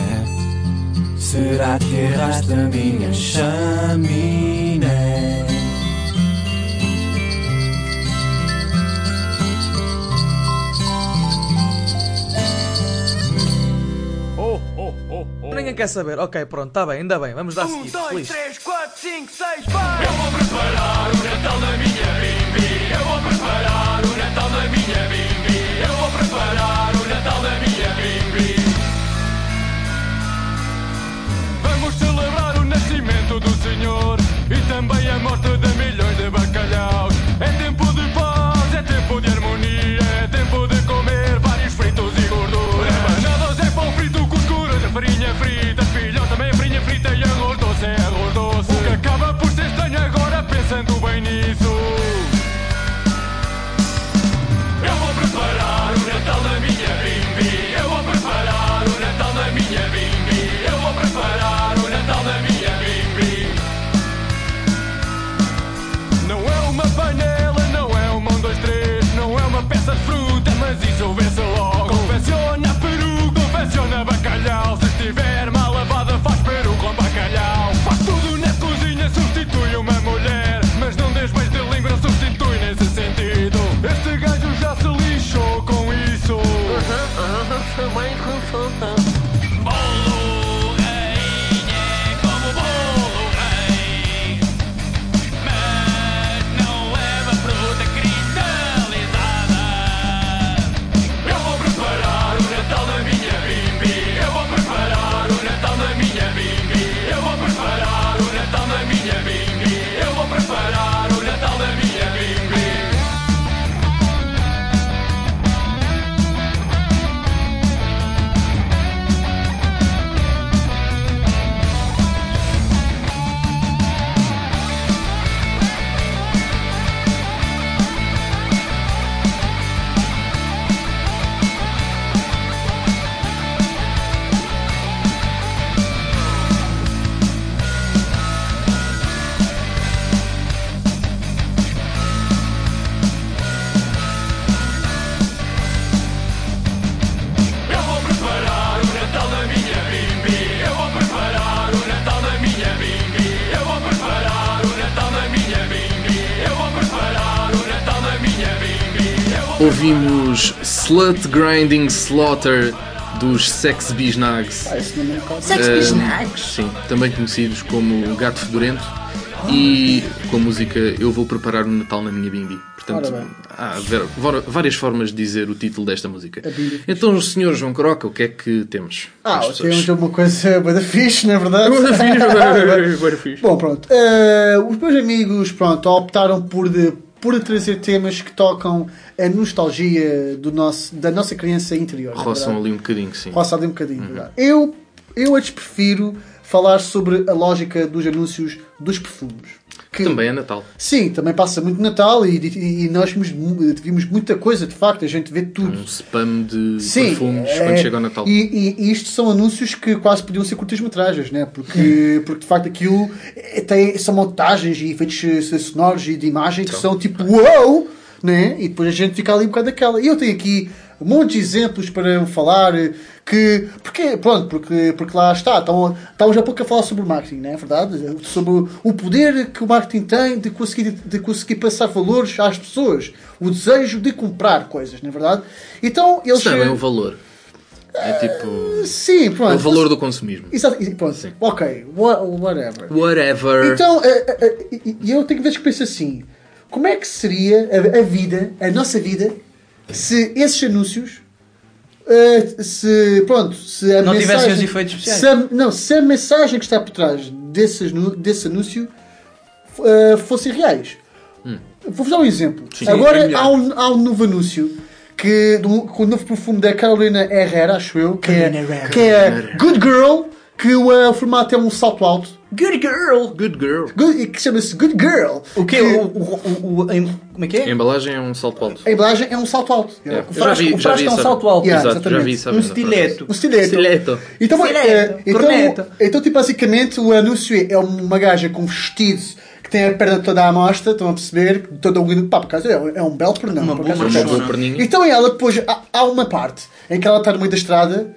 Speaker 6: Será que erraste a minha chaminé?
Speaker 2: Ninguém quer saber. Ok, pronto, está bem, ainda bem. Vamos dar seguir. Feliz.
Speaker 6: 3, 4, 5, 6, vai! Eu vou preparar o Natal da minha Eu vou preparar o Natal da minha Bibi.
Speaker 3: Slut Grinding Slaughter dos Sex Bisnags.
Speaker 5: Um
Speaker 4: Sex
Speaker 3: Eh,
Speaker 4: Bisnags.
Speaker 3: Sim, também conhecidos como Gato Fedorento e com a música Eu Vou Preparar o Natal na Minha Bimbi. Portanto, há várias formas de dizer o título desta música. Então, o Sr. João Croca, o que é que temos?
Speaker 5: Ah, temos uma coisa bem da fixe, não é verdade?
Speaker 3: Bué fixe.
Speaker 5: Bom, pronto. eh, os meus amigos, pronto, optaram por, de, por trazer temas que tocam a nostalgia do nosso, da nossa criança interior.
Speaker 3: Roçam ali um bocadinho, sim.
Speaker 5: Roça ali um bocadinho. verdade? Eu, eu antes prefiro falar sobre a lógica dos anúncios dos perfumes. Que,
Speaker 3: Também é Natal.
Speaker 5: Sim, também passa muito Natal e, e- e nós vimos, vimos muita coisa, de facto, a gente vê tudo.
Speaker 3: Um spam de
Speaker 5: Sim,
Speaker 3: perfumes
Speaker 5: é,
Speaker 3: quando chega ao Natal.
Speaker 5: E, e- isto são anúncios que quase podiam ser curtas-metragens, né? porque, porque de facto aquilo é- tem, são montagens e efeitos eh, sonoros e de imagem que são tipo uou! Né? E depois a gente fica ali um bocado daquela. E eu tenho aqui um monte de exemplos para falar eh, que. Porque, pronto, porque, porque lá está, estamos há pouco a falar sobre o marketing, não é verdade? Sobre o poder que o marketing tem de conseguir, de conseguir passar valores às pessoas, o desejo de comprar coisas, não é verdade? Então eles.
Speaker 3: Também é o valor. É tipo.
Speaker 5: Sim, pronto.
Speaker 3: É o valor do consumismo.
Speaker 5: Exato, pronto. Ok, wha- whatever.
Speaker 3: Whatever.
Speaker 5: Então, eh, eh, eh, eu tenho vezes que penso assim: como é que seria a vida, a nossa vida, se esses anúncios. eh, se, pronto, se a
Speaker 4: Não tivessem
Speaker 5: mensagem,
Speaker 4: os efeitos especiais.
Speaker 5: Se a, não, se a mensagem que está por trás desse, anu- desse anúncio eh, fossem reais. Vou-vos dar um exemplo.
Speaker 3: Sim,
Speaker 5: Agora
Speaker 3: é
Speaker 5: há, um, há um novo anúncio que, do, com o novo perfume da Carolina Herrera, acho eu, que é,
Speaker 4: Carolina Herrera.
Speaker 5: que é Good Girl, que o eh, formato é um salto alto.
Speaker 4: Good girl!
Speaker 3: Good girl.
Speaker 5: Good- e que chama-se Good Girl.
Speaker 4: O quê?
Speaker 5: Que
Speaker 4: O, o, o, o- em- como é que
Speaker 3: A
Speaker 4: é?
Speaker 3: embalagem é um salto alto.
Speaker 5: A embalagem é um salto alto.
Speaker 3: É.
Speaker 5: É.
Speaker 3: Eu
Speaker 4: O frasco,
Speaker 3: já vi-
Speaker 4: o
Speaker 3: já
Speaker 4: frasco
Speaker 3: vi
Speaker 4: é um salto alto.
Speaker 5: Yeah,
Speaker 3: Exato, já
Speaker 5: exatamente.
Speaker 3: vi isso.
Speaker 4: Um stiletto.
Speaker 5: Um stiletto.
Speaker 3: Stiletto.
Speaker 5: Então,
Speaker 4: Stiletto,
Speaker 5: eh, então,
Speaker 4: corneta.
Speaker 5: então, tipo, basicamente, o anúncio é- é uma gaja com vestido que tem a perna toda à mostra, estão a perceber? Todo um, pá, por acaso é, é um belo pernão.
Speaker 4: Uma
Speaker 5: por
Speaker 4: boa
Speaker 3: Uma
Speaker 5: é
Speaker 3: boa perninha.
Speaker 5: Então ela depois há, há uma parte em que ela está no meio da estrada,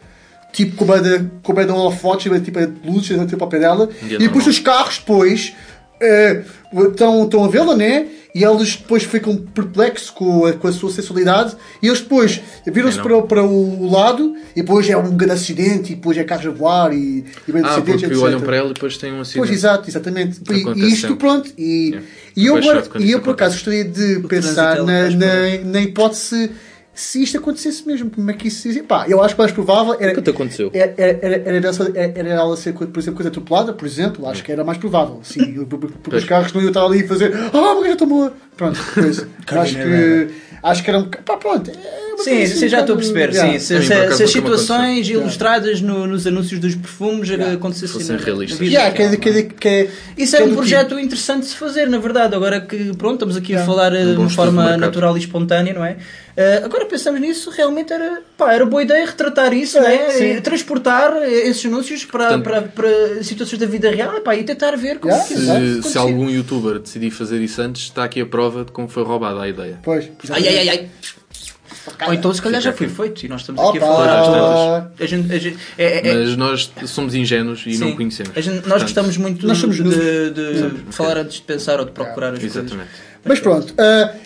Speaker 5: tipo com o meio de- com o meio de um holofote, tipo de luzes, tipo dela,
Speaker 3: E é
Speaker 5: depois os carros depois eh, estão, estão a vê-la, né? E eles depois ficam perplexos com a, com a sua sensualidade e eles depois viram-se
Speaker 3: É,
Speaker 5: para, o- para o lado e depois é um grande acidente e depois é carros a voar e, e bem
Speaker 3: Ah,
Speaker 5: acidentes,
Speaker 3: porque
Speaker 5: etc.
Speaker 3: olham para ela e depois têm um acidente.
Speaker 5: Pois, exato, exatamente. E- E isto,
Speaker 3: sempre.
Speaker 5: pronto. E,
Speaker 3: É.
Speaker 5: e eu, agora- e eu por acaso gostaria de pensar na,
Speaker 4: é que
Speaker 5: na, na hipótese se isto acontecesse mesmo. Como é que isso se Pá, eu acho que o mais provável era.
Speaker 3: O que te aconteceu?
Speaker 5: Era, era, era, era, ela- era ela ser, por exemplo, coisa atropelada, por exemplo. Acho que era mais provável. Sim, porque os carros não iam estar ali a fazer. Ah, porque já tomou. Pronto, acho, que, acho que era um. Pá, pronto. É uma
Speaker 4: Sim, sim, já estou a perceber.
Speaker 5: Yeah.
Speaker 4: Sim, se, se- se as situações ilustradas no- nos anúncios dos perfumes
Speaker 5: Yeah.
Speaker 4: acontecessem
Speaker 3: Fossem
Speaker 4: na-
Speaker 3: realistas.
Speaker 5: Yeah, que, é- que,
Speaker 4: é?
Speaker 5: é- que, é-
Speaker 4: Isso
Speaker 5: que
Speaker 4: é
Speaker 5: é
Speaker 4: um projeto interessante de se fazer, na verdade. Agora que, pronto, estamos aqui a falar eh,
Speaker 3: Um
Speaker 4: de uma forma natural e espontânea, não é? Eh, agora pensamos nisso, realmente era, pá, era boa ideia retratar isso,
Speaker 5: É,
Speaker 4: não é?
Speaker 5: sim.
Speaker 4: Eh, Transportar eh, esses anúncios para,
Speaker 3: Portanto-
Speaker 4: para, para situações da vida real epá, e tentar ver como
Speaker 5: Yeah.
Speaker 3: Se,
Speaker 4: acontecia.
Speaker 3: se algum youtuber decidir fazer isso antes, está aqui a prova de como foi roubada a ideia.
Speaker 5: Pois.
Speaker 4: Ai, ai, ai, ai. Ou então se calhar já foi feito e nós estamos aqui a
Speaker 5: Opa!
Speaker 4: falar. A gente, a gente, é, é- é-
Speaker 3: Mas nós somos ingênuos e não
Speaker 4: sim.
Speaker 3: conhecemos.
Speaker 4: A gente- nós
Speaker 3: Portanto,
Speaker 4: gostamos muito
Speaker 5: nós somos
Speaker 4: de,
Speaker 5: números.
Speaker 4: de falar antes de pensar ou de procurar as coisas.
Speaker 3: Exatamente.
Speaker 5: Mas pronto,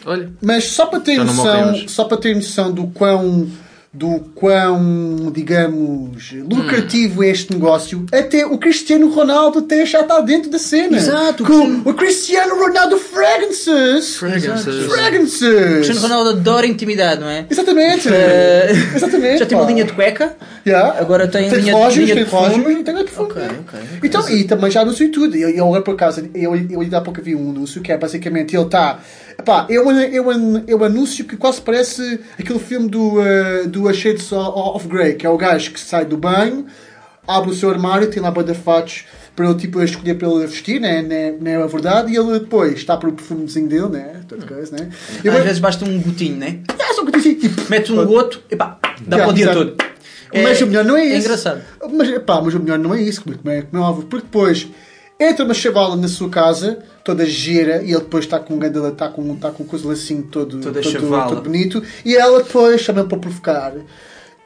Speaker 3: Olha,
Speaker 5: mas só para ter noção, só para ter noção do quão do quão, digamos, lucrativo é este negócio, até o Cristiano Ronaldo até já está dentro da cena.
Speaker 4: Exato, o
Speaker 5: Com o Cristiano Ronaldo Fragrances.
Speaker 3: Fragrances.
Speaker 5: Fragrances.
Speaker 4: Cristiano Ronaldo adora intimidade, não é?
Speaker 5: Exatamente.
Speaker 4: Eh,
Speaker 5: Exatamente.
Speaker 4: Já tem uma linha de cueca,
Speaker 5: Yeah.
Speaker 4: agora tem,
Speaker 5: Tem
Speaker 4: linha,
Speaker 5: relógios,
Speaker 4: linha
Speaker 5: tem
Speaker 4: perfume.
Speaker 5: relógios, tem outro perfume.
Speaker 4: Ok, ok.
Speaker 5: Então, e também já anunciou tudo. Eu, eu agora por acaso, eu, eu ainda há pouco vi um anúncio que é basicamente ele está. Pá, é um, é, um, é um anúncio que quase parece aquele filme do, uh, do A Shades of Grey, que é o gajo que sai do banho, abre o seu armário, tem lá banda fatos para ele tipo, escolher para ele vestir, né? né? Não é a verdade, e ele depois está para o perfumezinho dele, né? Toda coisa, né? E
Speaker 4: Às vezes basta um gotinho, né?
Speaker 5: Ah, só eu disse, tipo,
Speaker 4: Metes um goto, epá, dá
Speaker 5: Yeah,
Speaker 4: para o dia
Speaker 5: exato.
Speaker 4: Todo.
Speaker 5: Mas o melhor não é isso.
Speaker 4: É engraçado.
Speaker 5: Mas, pá, mas o melhor não é isso, como é, como é óbvio. Porque depois entra uma chavala na sua casa, toda gira, e ele depois está com um grande, está com, está com um coisa assim todo,
Speaker 4: Toda
Speaker 5: todo,
Speaker 4: chavala.
Speaker 5: todo bonito, e ela depois chama para provocar.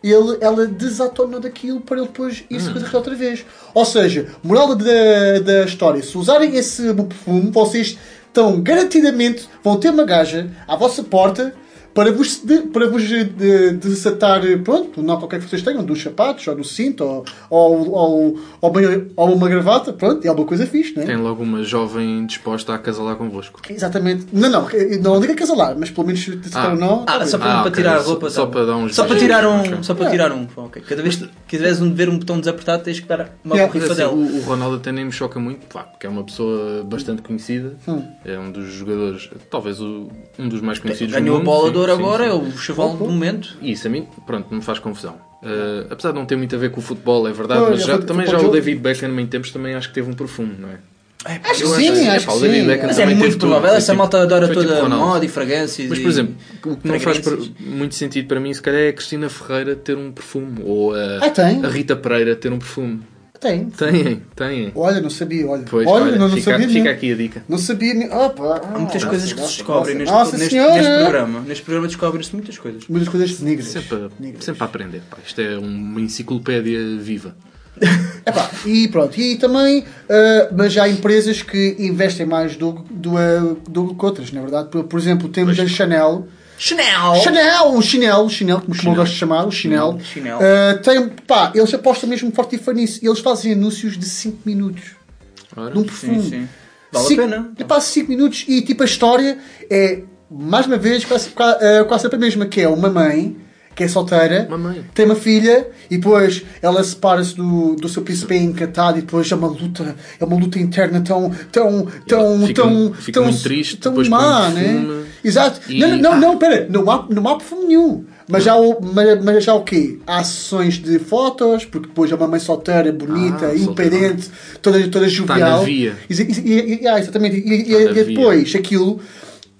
Speaker 5: Ele, ela desatona daquilo para ele depois isso
Speaker 4: Hum.
Speaker 5: fazer outra vez. Ou seja, moral da, da história: se usarem esse perfume, vocês estão garantidamente vão ter uma gaja à vossa porta para vos, de, para vos de, de, desatar, pronto, não qualquer que vocês tenham, dos sapatos, ou do cinto, ou, ou, ou, ou, bem- ou uma gravata, pronto, é uma coisa fixe, não é?
Speaker 3: tem logo uma jovem disposta a casalar convosco.
Speaker 5: Exatamente. Não, não, não diga casalar, mas pelo menos desatar
Speaker 3: Ah.
Speaker 5: não.
Speaker 4: Ah,
Speaker 5: tá
Speaker 4: só para,
Speaker 3: Ah,
Speaker 4: para tirar a
Speaker 3: Só-
Speaker 4: roupa.
Speaker 3: só
Speaker 4: tá.
Speaker 3: para dar uns
Speaker 4: Só para tirar um.
Speaker 3: Ok.
Speaker 4: Só para tirar um. Ok. Cada vez que quiseres um, ver um botão desapertado, tens que dar uma
Speaker 5: Yeah.
Speaker 3: Mas, assim,
Speaker 4: borrifadela.
Speaker 3: o, o Ronaldo até nem me choca muito, pá, porque é uma pessoa bastante conhecida.
Speaker 5: Hum.
Speaker 3: É um dos jogadores, talvez o- um dos mais conhecidos
Speaker 4: Ganhou
Speaker 3: do
Speaker 4: a
Speaker 3: mundo.
Speaker 4: bola
Speaker 3: sim,
Speaker 4: de ouro
Speaker 3: sim,
Speaker 4: agora,
Speaker 3: sim.
Speaker 4: é o chaval do momento.
Speaker 3: E isso a mim, pronto, não me faz confusão. Uh, apesar de não ter muito a ver com o futebol, é verdade,
Speaker 5: Pois,
Speaker 3: mas
Speaker 5: é
Speaker 3: já,
Speaker 5: fut-
Speaker 3: também já
Speaker 5: futebol
Speaker 3: o. David Beckham, em tempos, também acho que teve um perfume, não é?
Speaker 5: Acho que
Speaker 3: Eu
Speaker 5: sim,
Speaker 3: é
Speaker 5: acho que sim.
Speaker 4: Mas é muito
Speaker 3: tudo.
Speaker 4: provável.
Speaker 3: Foi
Speaker 4: Essa
Speaker 3: tipo-
Speaker 4: malta adora
Speaker 3: tipo
Speaker 4: toda
Speaker 3: Ronaldo.
Speaker 4: moda e fragrâncias.
Speaker 3: Mas, por exemplo, o que não faz muito sentido para mim, se calhar, é a Cristina Ferreira ter um perfume. Ou a,
Speaker 5: Ah, tem?
Speaker 3: a Rita Pereira ter um perfume.
Speaker 5: Tem.
Speaker 3: Têm, têm.
Speaker 5: Olha, não sabia, olha.
Speaker 3: Pois,
Speaker 5: olha,
Speaker 3: olha,
Speaker 5: não, não
Speaker 3: fica,
Speaker 5: sabia
Speaker 3: fica
Speaker 5: nem.
Speaker 3: aqui a dica.
Speaker 5: Não sabia nem. Opa,
Speaker 4: Há muitas
Speaker 5: ah,
Speaker 4: coisas que se
Speaker 5: nossa,
Speaker 4: descobrem neste,
Speaker 5: nossa
Speaker 4: neste, neste programa. Neste programa descobrem-se muitas coisas.
Speaker 5: Muitas coisas negras.
Speaker 3: Sempre,
Speaker 5: Negras.
Speaker 3: sempre a aprender. Pá. Isto é uma enciclopédia viva.
Speaker 5: Epá, e pronto, e também, ah, mas há empresas que investem mais do, do, ah, do que outras, na verdade. Por, por exemplo, temos a Chanel.
Speaker 4: Chanel!
Speaker 5: Chanel, o Chanel, o Chanel, como eu gosto de chamar, o Chanel.
Speaker 4: Chanel.
Speaker 5: ah, tem, pá, eles apostam mesmo forte e fã nisso. Eles fazem anúncios de 5 minutos.
Speaker 3: Ora,
Speaker 5: De um perfume.
Speaker 4: Sim, sim. Vale a
Speaker 5: Cinco-
Speaker 4: pena.
Speaker 5: Epá, 5 minutos e tipo a história é, mais uma vez, quase, quase, ah, quase sempre a mesma, que é uma mãe que é solteira,
Speaker 3: Uma mãe.
Speaker 5: tem uma filha e depois ela separa-se do, do seu príncipe encantado e depois é uma luta, é uma luta interna tão, tão, tão,
Speaker 3: fica-
Speaker 5: tão,
Speaker 3: fica
Speaker 5: tão,
Speaker 3: triste,
Speaker 5: tão má, né? Exato.
Speaker 3: e-
Speaker 5: Não, não,
Speaker 3: Ah.
Speaker 5: não, pera, não há, não há perfume nenhum. Mas já, o, mas, mas já o quê? Há sessões de fotos, porque depois é uma mãe solteira, bonita,
Speaker 3: Ah,
Speaker 5: independente, toda, toda jovial.
Speaker 3: na via.
Speaker 5: Exa- e- e- ah, exatamente. E, e-
Speaker 3: Está na
Speaker 5: e depois aquilo,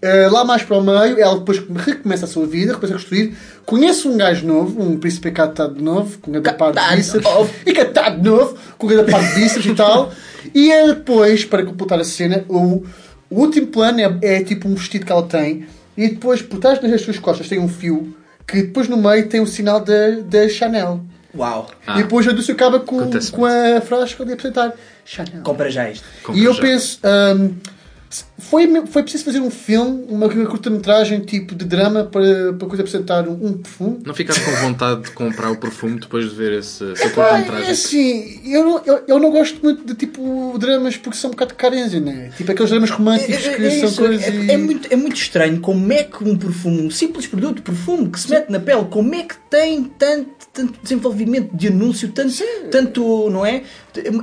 Speaker 5: eh, lá mais para o meio, ela depois recomeça a sua vida, recomeça a construir, conhece um gajo novo, um príncipe catado de novo, com grande par de bíceps, e catado de novo, com grande par de bíceps e tal. E é depois, para completar a cena, o, o último plano é, é tipo um vestido que ela tem, e depois por trás das suas costas tem um fio, que depois no meio tem o sinal da, Chanel.
Speaker 4: Uau!
Speaker 3: Ah.
Speaker 5: E depois a Dulce acaba com, com a frase que eu ia apresentar. Chanel.
Speaker 4: Compra já isto.
Speaker 3: Compra
Speaker 5: E eu
Speaker 3: já.
Speaker 5: penso, hum, foi, foi preciso fazer um filme, uma curta-metragem tipo de drama para, para coisa apresentar um, um perfume?
Speaker 3: Não ficaste com vontade de comprar o perfume depois de ver esse,
Speaker 5: é
Speaker 3: curta-metragem?
Speaker 5: assim, eu, não- eu, eu não gosto muito de tipo dramas porque são um bocado de carência, né? Tipo aqueles dramas românticos que
Speaker 4: É,
Speaker 5: são
Speaker 4: isso,
Speaker 5: coisas.
Speaker 4: é-
Speaker 5: e-
Speaker 4: é muito, é muito estranho como é que um perfume, um simples produto, perfume que se mete na pele, como é que tem tanto, tanto desenvolvimento de anúncio, tanto, tanto não é?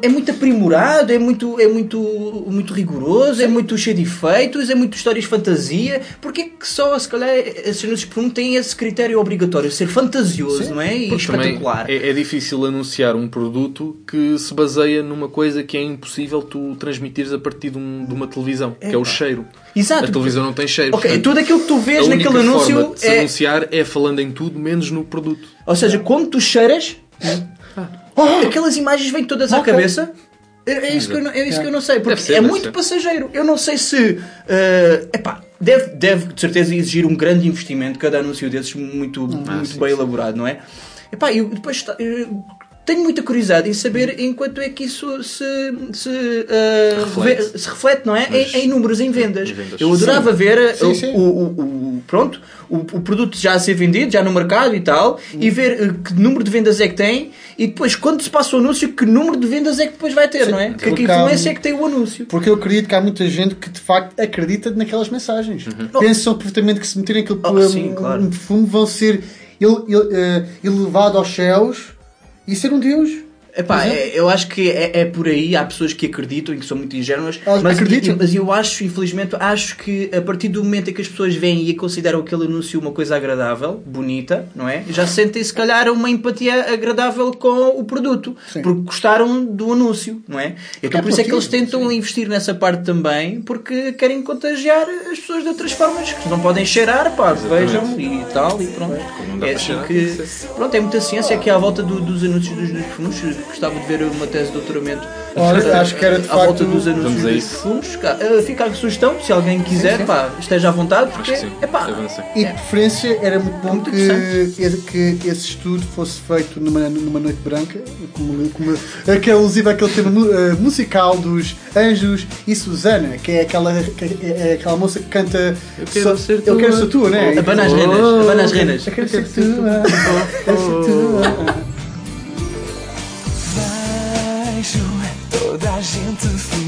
Speaker 4: É muito aprimorado, é muito, é muito, muito rigoroso, é muito cheio de efeitos, é muito histórias de fantasia. Porquê que só, se calhar, esses anúncios por um têm esse critério obrigatório, ser fantasioso, não é? E
Speaker 3: Porque
Speaker 4: espetacular.
Speaker 3: É, é difícil anunciar um produto que se baseia numa coisa que é impossível tu transmitires a partir de, um- de uma televisão, que é o cheiro.
Speaker 4: Exato.
Speaker 3: A televisão não tem cheiro.
Speaker 4: Ok,
Speaker 3: portanto,
Speaker 4: tudo aquilo que tu vês naquele anúncio
Speaker 3: forma de se
Speaker 4: é.
Speaker 3: anunciar é falando em tudo menos no produto.
Speaker 4: Ou seja, quando tu cheiras, oh, aquelas imagens vêm todas à cabeça. É, é isso, que eu, não- é isso que eu não sei, porque
Speaker 3: Deve ser,
Speaker 4: é muito
Speaker 3: ser.
Speaker 4: passageiro. Eu não sei se. eh, epá, deve, deve de certeza exigir um grande investimento, cada anúncio desses muito,
Speaker 3: Ah,
Speaker 4: muito
Speaker 3: sim,
Speaker 4: bem
Speaker 3: sim.
Speaker 4: elaborado, não é? Epá, eu depois tenho muita curiosidade em saber em quanto é que isso se, se, eh,
Speaker 3: Reflete.
Speaker 4: se reflete, não é? Em, em números, em vendas.
Speaker 3: Em vendas.
Speaker 4: Eu adorava ver eh,
Speaker 5: Sim,
Speaker 4: o-
Speaker 5: sim.
Speaker 4: o, o- o- pronto, o, o produto já a ser vendido, já no mercado e tal, e ver eh, que número de vendas é que tem, e depois, quando se passa o anúncio, que número de vendas é que depois vai ter, não é? Que, que
Speaker 5: porque há-
Speaker 4: influência é que tem o anúncio.
Speaker 5: Porque eu acredito que há muita gente que de facto acredita naquelas mensagens. Pensam perfeitamente que se meterem aquilo
Speaker 4: Oh, sim,
Speaker 5: um,
Speaker 4: claro.
Speaker 5: um perfume vão ser ele- ele- eh, elevado aos céus e ser um Deus.
Speaker 4: Epá,
Speaker 5: exemplo.
Speaker 4: é- eu acho que é, é por aí, há pessoas que acreditam e que são muito ingênuas,
Speaker 5: Elas
Speaker 4: mas,
Speaker 5: acreditam.
Speaker 4: mas eu acho, infelizmente, acho que a partir do momento em que as pessoas veem e consideram aquele anúncio uma coisa agradável, bonita, não é? Já sentem se calhar uma empatia agradável com o produto,
Speaker 5: Sim.
Speaker 4: porque gostaram do anúncio, não é? Então
Speaker 5: É
Speaker 4: por isso é que eles tentam investir nessa parte também, porque querem contagiar as pessoas de outras formas, que não podem cheirar, pá, vejam e tal, e pronto. É assim que,
Speaker 3: que
Speaker 4: pronto, é muita ciência aqui à volta do- dos anúncios dos, dos perfumes. Gostava de ver uma tese de doutoramento
Speaker 5: Olha, acho que era de
Speaker 4: à volta
Speaker 5: facto-
Speaker 4: dos anúncios
Speaker 3: Vamos a
Speaker 4: dos. Cá, eh, Fica a sugestão, se alguém quiser, pá, esteja à vontade, porque
Speaker 3: Acho que sim.
Speaker 4: é pá.
Speaker 5: E de preferência era muito bom
Speaker 4: Muito
Speaker 5: que, esse- que esse estudo fosse feito numa, numa noite branca, como, como aquele, inclusive aquele tema mu- eh, musical dos Anjos e Susana, que é aquela, que é, é aquela moça que canta
Speaker 3: Eu quero ser
Speaker 5: Eu quero
Speaker 3: tua.
Speaker 5: ser tua, né?
Speaker 4: Abana as renas, abana as renas.
Speaker 5: Eu quero ser tua. quero ser tua.
Speaker 7: Gente feliz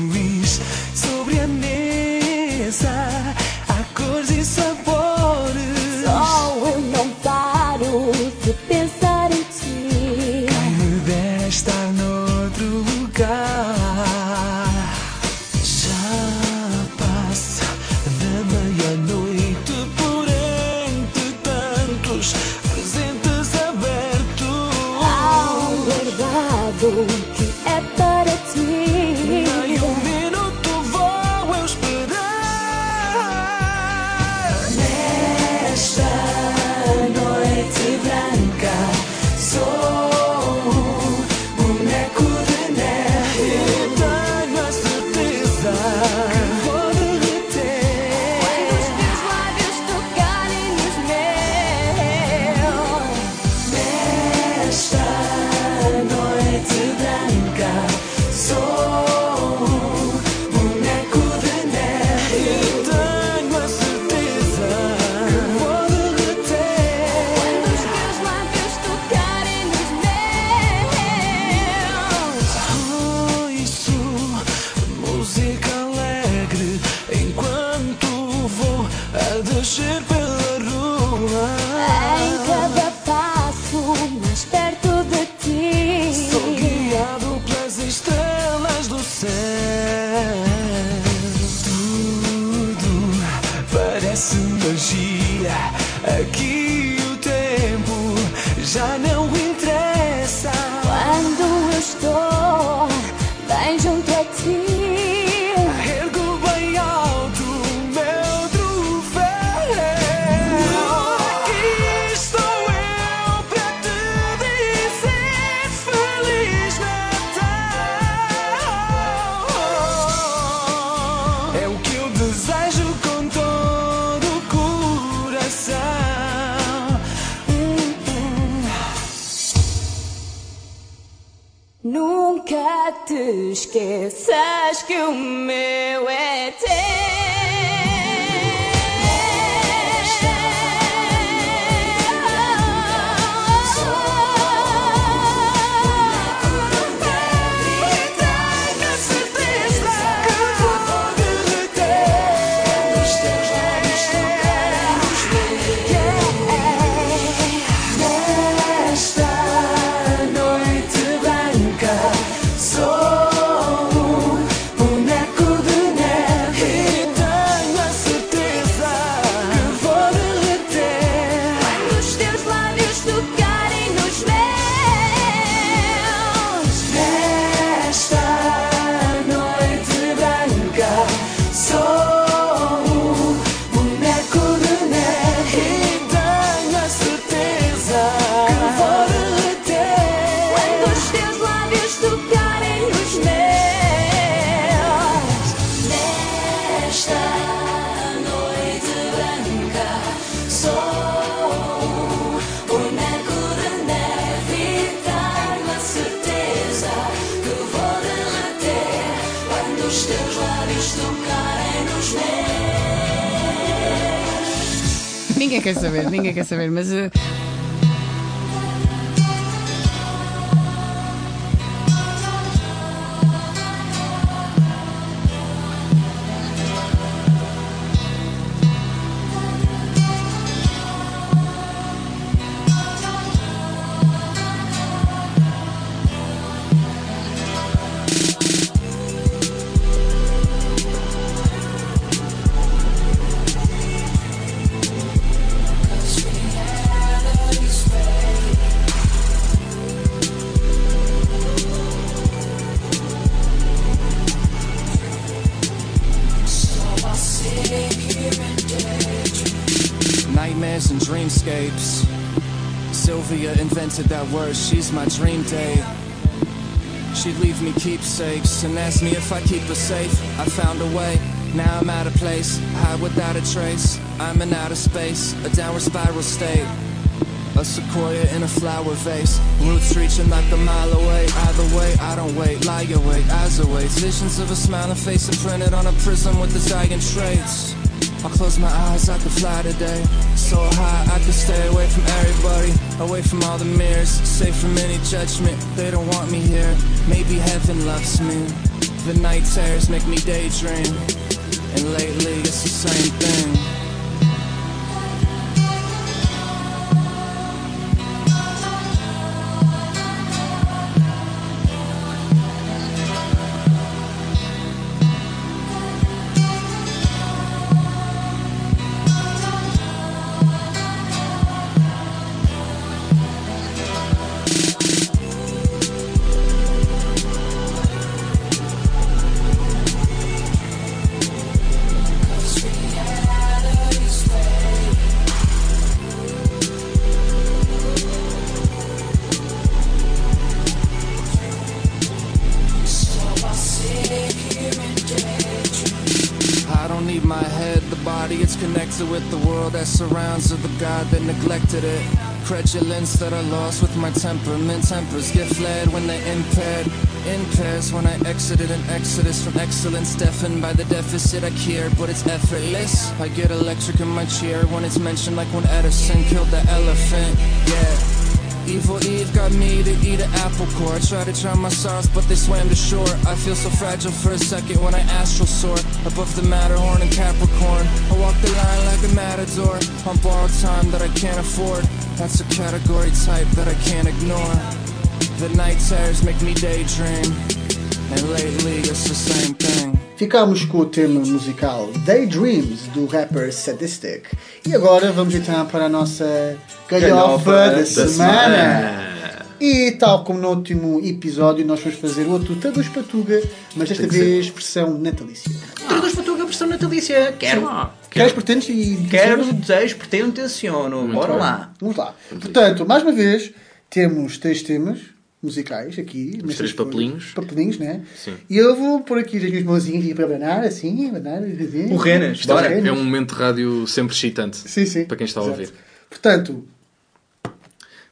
Speaker 7: céu. Tudo parece magia. Aqui o tempo já não
Speaker 9: Ninguém quer saber, ninguém quer saber, mas. eh,
Speaker 10: she's my dream date. She'd leave me keepsakes and ask me if I keep her safe. I found a way, now I'm out of place, hide without a trace. I'm in outer space, a downward spiral state. A sequoia in a flower vase, roots reaching like a mile away. Either way, I don't wait, lie awake, eyes awake. Visions of a smiling face imprinted on a prism with Italian traits. I'll close my eyes, I could fly today. So high, I could stay away from everybody, away from all the mirrors, safe from any judgment. They don't want me here. Maybe heaven loves me. The night terrors make me daydream, and lately it's the same thing. Credulence that I lost with my temperament. Tempers get fled when they impaired. Impairs when I exited an exodus from excellence, deafened by the deficit I care, but it's effortless. I get electric in my chair when it's mentioned, like when Edison killed the elephant. Yeah. Evil Eve got me to eat an apple core. I tried to drown my sorrows, but they swam to shore. I feel so fragile for a second when I astral soar above the Matterhorn and Capricorn. I walk the line like a matador on borrowed time that I can't afford. That's a category type that I can't ignore. The night terrors make me daydream, and lately it's the same thing.
Speaker 5: Ficámos com o tema musical Daydreams do rapper Sadistic. E agora vamos então para a nossa galhofa da, semana. E tal como no último episódio, nós vamos fazer outro Traduz Patuga, mas desta vez versão natalícia.
Speaker 4: Traduz para a tua versão natalícia. Quero.
Speaker 5: Queres, pretentes e
Speaker 4: Quero, desejo, pretendo, tenciono. Bora
Speaker 5: bem.
Speaker 4: lá.
Speaker 5: Vamos lá. Portanto, mais uma vez, temos três temas musicais aqui. nestas
Speaker 3: três papelinhos.
Speaker 5: Papelinhos, né?
Speaker 3: Sim.
Speaker 5: E eu vou pôr aqui as minhas mãozinhas aqui para abanar, assim, abanar, assim.
Speaker 4: O Renas,
Speaker 3: é,
Speaker 4: bora.
Speaker 3: é um momento de rádio sempre excitante.
Speaker 5: Sim, sim.
Speaker 3: Para quem está a
Speaker 5: Exato.
Speaker 3: ouvir.
Speaker 5: Portanto,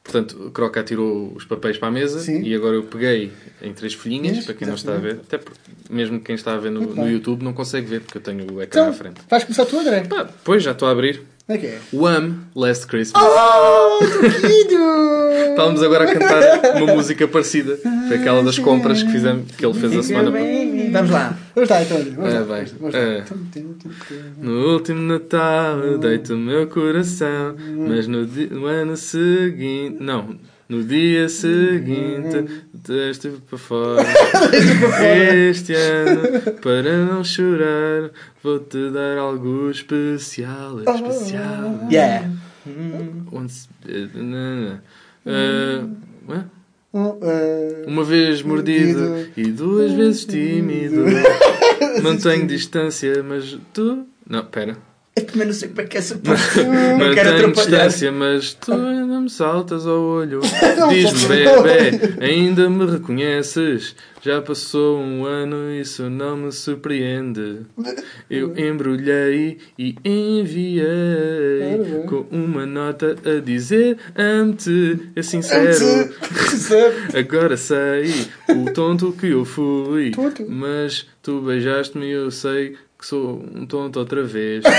Speaker 3: Portanto, o Croca tirou os papéis para a mesa
Speaker 5: Sim.
Speaker 3: e agora eu peguei em três folhinhas,
Speaker 5: Isso,
Speaker 3: para quem não está a ver. Até porque, mesmo quem está a ver no, no. YouTube não consegue ver, porque eu tenho o ecrã
Speaker 5: então
Speaker 3: à frente.
Speaker 5: vais começar tu, André.
Speaker 3: Pá, pois, já estou a abrir.
Speaker 5: Como é que é?
Speaker 3: Wham! Last Christmas.
Speaker 5: Oh, querido!
Speaker 3: Estávamos agora a cantar uma música parecida. Foi aquela das compras que, fizemos, que ele fez a semana passada.
Speaker 4: Vamos lá.
Speaker 5: Vamos lá, então. Vamos
Speaker 3: É,
Speaker 5: lá. Vamos lá.
Speaker 3: É. No último Natal eu dei-te o meu coração, mas no, no ano seguinte. Não, no dia seguinte deste para fora. Este ano, para não chorar, vou-te dar algo especial. Especial.
Speaker 4: Yeah.
Speaker 3: Once, na- eh, ué?
Speaker 5: Um, eh,
Speaker 3: Uma vez mordido
Speaker 5: mordido.
Speaker 3: e duas vezes tímido. Mantenho distância, mas tu. Não, pera.
Speaker 4: Eu também não sei como é que é parte. Não quero atrapalhar.
Speaker 3: distância, mas tu ainda me saltas ao olho. Diz-me, bebê, ainda me reconheces? Já passou um ano, isso não me surpreende. Eu embrulhei e enviei com uma nota a dizer amo-te, é sincero. Agora sei o tonto que eu fui, mas tu beijaste-me e eu sei que sou um tonto outra vez.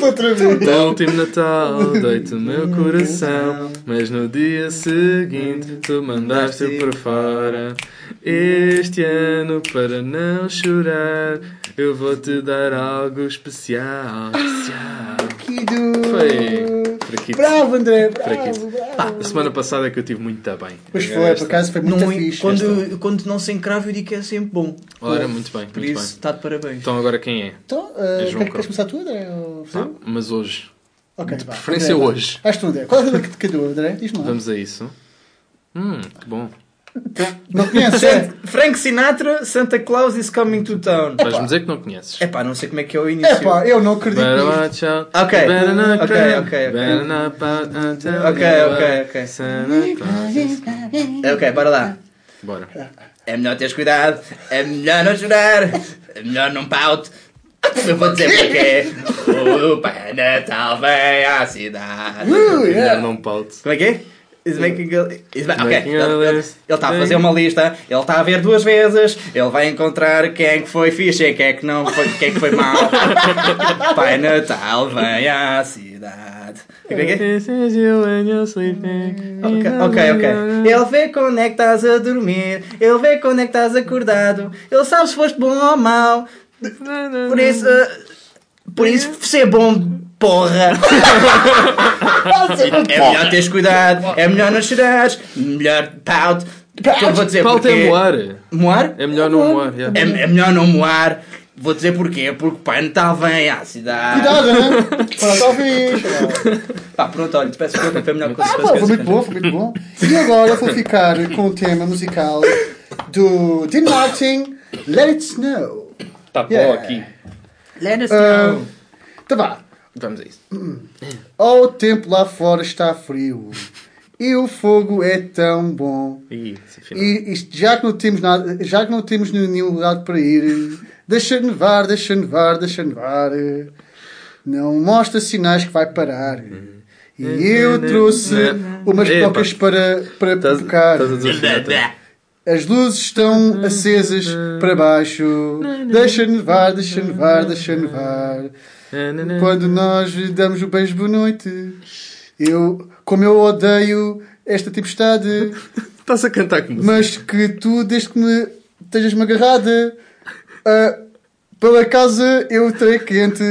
Speaker 5: Outra vez.
Speaker 3: No último Natal dei-te o meu coração, mas no dia seguinte tu mandaste para fora. Este ano, para não chorar, eu vou-te dar algo especial. especial.
Speaker 5: Que.
Speaker 3: Foi fraquito.
Speaker 5: Bravo, André. Bravo, bravo.
Speaker 3: A semana passada é que eu tive muito bem.
Speaker 5: Pois foi, por acaso foi muito
Speaker 4: Não,
Speaker 5: fixe.
Speaker 4: quando, quando não se encrava, eu digo que é sempre bom.
Speaker 3: Ora, muito bem,
Speaker 4: Por
Speaker 3: muito
Speaker 4: isso, está de parabéns.
Speaker 3: Então agora quem é?
Speaker 5: Então, uh,
Speaker 3: É
Speaker 5: quer,
Speaker 3: João
Speaker 5: queres começar tu, André? Ou
Speaker 3: Ah, mas hoje.
Speaker 5: Ok,
Speaker 3: de
Speaker 5: vá.
Speaker 3: preferência
Speaker 5: André,
Speaker 3: hoje.
Speaker 5: Vais tu, André. Qual é a que te cadou, André? Diz-me lá.
Speaker 3: Vamos a isso. Hum, que bom.
Speaker 5: Não conheces? é?
Speaker 4: Frank Sinatra, Santa Claus is coming to town.
Speaker 3: Vais-me dizer que não conheces.
Speaker 4: É pá, não sei como é que é o início.
Speaker 5: É pá, eu não acredito
Speaker 3: Better watch out.
Speaker 4: Ok, ok, ok, ok. Ok, ok, ok. É, bora lá.
Speaker 3: Bora.
Speaker 4: É melhor teres cuidado, é melhor não chorar, é melhor não paute. Eu vou dizer porquê. O Pai Natal vem à cidade.
Speaker 5: Uh,
Speaker 3: Melhor
Speaker 5: yeah.
Speaker 3: não paute.
Speaker 4: Como é que é? Is making a... is ma- Ok,
Speaker 3: Making
Speaker 4: ele
Speaker 3: a
Speaker 4: está a fazer uma lista, ele está a ver duas vezes, ele vai encontrar quem é que foi fixe e quem é que não foi, quem é que foi mal. Pai Natal vem à cidade. É é?
Speaker 3: This is you when you're sleeping.
Speaker 4: Ok, ok, ok. Ele vê quando é que estás a dormir, ele vê quando é que estás acordado, ele sabe se foste bom ou mau. Por isso, eh, por isso, ser bom, porra. É melhor teres cuidado, é melhor não chorares, melhor pout. Que eu vou dizer
Speaker 3: Paute é
Speaker 4: porquê.
Speaker 3: moar.
Speaker 4: Moar?
Speaker 3: É melhor não moar. yeah.
Speaker 4: É, é melhor não moar. Vou dizer porquê, porque o Pai Natal vem à cidade.
Speaker 5: Cuidado, né? Pronto, talvez.
Speaker 4: Pá, pronto, olha, peço desculpa, foi a melhor coisa
Speaker 5: Ah,
Speaker 4: que
Speaker 5: foi muito bom, foi muito bom. E agora vou ficar com o tema musical do Dean Martin, Let It Snow.
Speaker 3: Está bom
Speaker 5: Yeah.
Speaker 3: aqui.
Speaker 4: Let us
Speaker 5: Ah,
Speaker 4: know.
Speaker 5: Tá vá.
Speaker 3: Vamos a isso.
Speaker 5: Oh, o tempo lá fora está frio e o fogo é tão bom.
Speaker 3: Afinal.
Speaker 5: E isto, já que não temos nada, já que não temos nenhum lugar para ir, deixa nevar, deixa nevar, deixa nevar. Não mostra sinais que vai parar. E eu trouxe umas pocas para, para
Speaker 3: Estás
Speaker 5: tocar.
Speaker 3: estás a desafinar tudo.
Speaker 5: As luzes estão acesas para baixo. Deixa nevar, deixa nevar, deixa nevar. Quando nós damos o beijo boa noite. Eu, como eu odeio esta tempestade,
Speaker 3: Estás a cantar com música.
Speaker 5: mas que tu, desde que me estejas-me agarrada, ah, pela casa eu terei quente.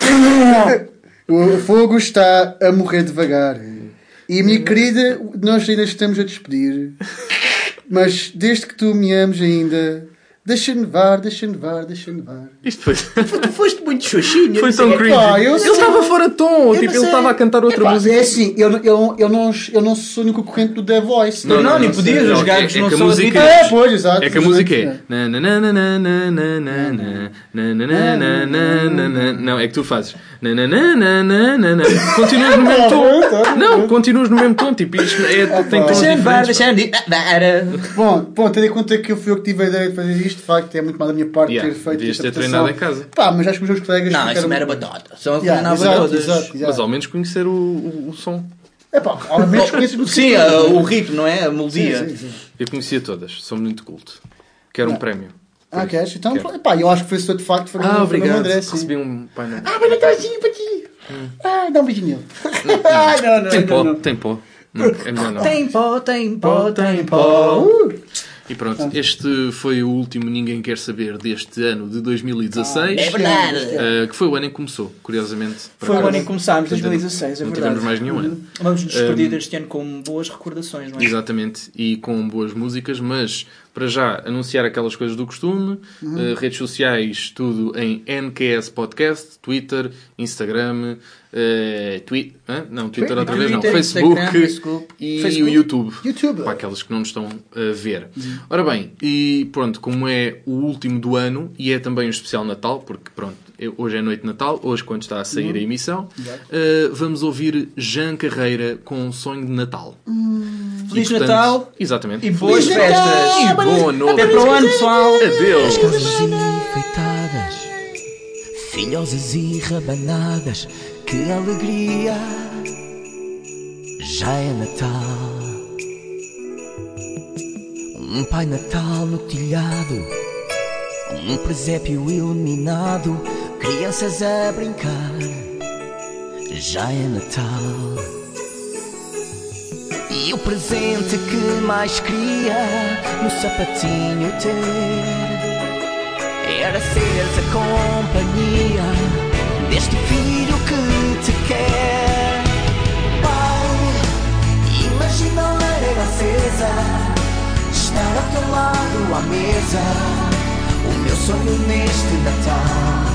Speaker 5: O fogo está a morrer devagar. E minha querida, nós ainda estamos a despedir. Mas desde que tu me ames ainda, Deixa-me var, deixa-me var, deixa-me var.
Speaker 3: Isto foi.
Speaker 4: tu foste muito xoxinho.
Speaker 3: Foi tão cringe. Ele estava fora de tom, tipo, ele estava a cantar outra
Speaker 5: Epá,
Speaker 3: música.
Speaker 5: É assim, eu, não, sou nenhum concorrente do The Voice.
Speaker 4: Não, não, nem podias, os gajos não são
Speaker 3: música.
Speaker 5: É, pois, exato.
Speaker 3: É que a música é. Não, é que tu fazes. Continuas no mesmo tom. Não, continuas no mesmo tom, tipo, isto é.
Speaker 4: Deixa-me
Speaker 3: var,
Speaker 4: deixa-me.
Speaker 5: Bom, tendo em conta que eu fui eu que tive a ideia de fazer isto de facto é muito mal da minha parte
Speaker 3: Yeah,
Speaker 5: ter feito
Speaker 3: devias
Speaker 5: esta
Speaker 3: ter treinado em casa.
Speaker 5: Pá, mas acho que os meus colegas
Speaker 4: Não, isso não era batata. Só
Speaker 5: Yeah,
Speaker 4: treinava
Speaker 5: exato,
Speaker 4: todas.
Speaker 5: exato, exato.
Speaker 3: Mas ao menos conhecer o, o, o som.
Speaker 5: É pá, ao menos conheces muito
Speaker 4: Sim, ah, o ritmo, não é? A
Speaker 5: Sim,
Speaker 4: melodia.
Speaker 5: sim, sim.
Speaker 3: Eu conhecia todas. Sou muito culto. Quero um prémio.
Speaker 5: Ah, queres? Então,
Speaker 3: Quero.
Speaker 5: pá, eu acho que foi só de facto foi
Speaker 3: Ah,
Speaker 5: no
Speaker 3: obrigado.
Speaker 5: André, sim.
Speaker 3: Recebi um pai não.
Speaker 5: Ah, mas Natalzinho para ti!
Speaker 3: Hum.
Speaker 5: Ah, dá um beijinho nele. ah, não, não,
Speaker 3: Tem
Speaker 5: não,
Speaker 3: pó,
Speaker 5: não.
Speaker 3: tem pó. Não, é melhor não.
Speaker 4: Tem pó, tem pó, tem pó.
Speaker 5: Uh,
Speaker 3: E pronto, este foi o último Ninguém Quer Saber deste ano de 2016.
Speaker 4: É verdade.
Speaker 3: eh, que foi o ano em que começou, curiosamente.
Speaker 4: Foi o ano em que começámos,
Speaker 3: Portanto,
Speaker 4: 2016, é
Speaker 3: não
Speaker 4: verdade.
Speaker 3: tivemos mais nenhum ano.
Speaker 4: Vamos nos despedir
Speaker 3: Um,
Speaker 4: este ano com boas recordações, não é?
Speaker 3: Exatamente, e com boas músicas, mas para já, anunciar aquelas coisas do costume.
Speaker 5: Uhum.
Speaker 3: Eh, redes sociais, tudo em NQS Podcast, Twitter, Instagram, eh, twi hã? não, Twitter outra vez não, Facebook,
Speaker 4: Facebook.
Speaker 3: e
Speaker 4: Facebook?
Speaker 3: o YouTube.
Speaker 5: YouTube.
Speaker 3: Para aqueles que não nos estão a ver. Ora bem, e pronto, como é o último do ano e é também um especial Natal, porque pronto, hoje é noite de Natal, hoje quando está a sair a emissão, eh, vamos ouvir Jean Carreira com um sonho de Natal. E,
Speaker 4: Feliz Natal
Speaker 3: Exatamente.
Speaker 4: e boas
Speaker 3: Feliz
Speaker 4: festas.
Speaker 3: E bom novo.
Speaker 4: Até para o ano, pessoal.
Speaker 3: Adeus.
Speaker 11: Enfeitadas, filhosas e rabanadas, que alegria! Já é Natal. Um Pai Natal no telhado, um presépio iluminado, crianças a brincar. Já é Natal. E o presente que mais queria no sapatinho ter era seres a companhia deste filho que te quer. Pai, imagina a lareira acesa, estar ao teu lado à mesa. O meu sonho neste Natal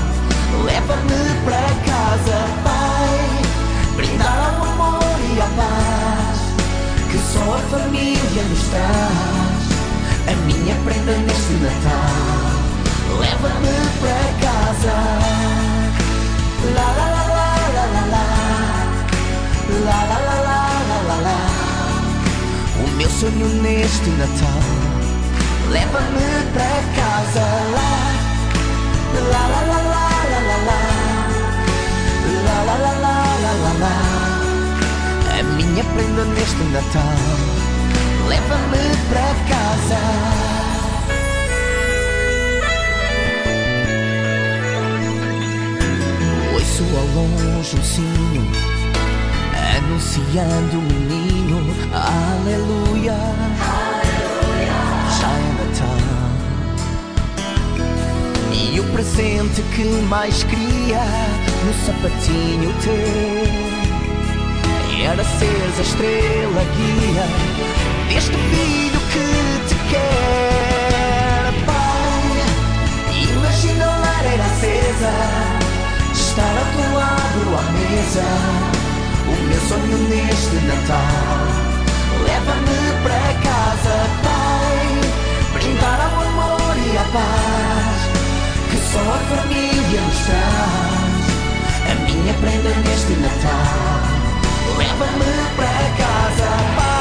Speaker 11: leva-me para casa, Pai, brindar ao amor e à paz que só a família nos traz. A minha prenda neste Natal leva-me para casa. La la la la la la la. La la la la la la. O meu sonho neste Natal leva-me para casa. La la la la. La la la la la la. A minha prenda neste Natal leva-me para casa. Ouço ao longe um sino anunciando o menino. Aleluia. O presente que mais queria no sapatinho ter era seres a estrela guia deste filho que te quer, Pai. Imagina a lareira acesa, estar ao teu lado à mesa. O meu sonho neste Natal leva-me para casa, Pai. Brindar ao amor e à paz só a família nos traz. A minha prenda neste Natal leva-me para casa.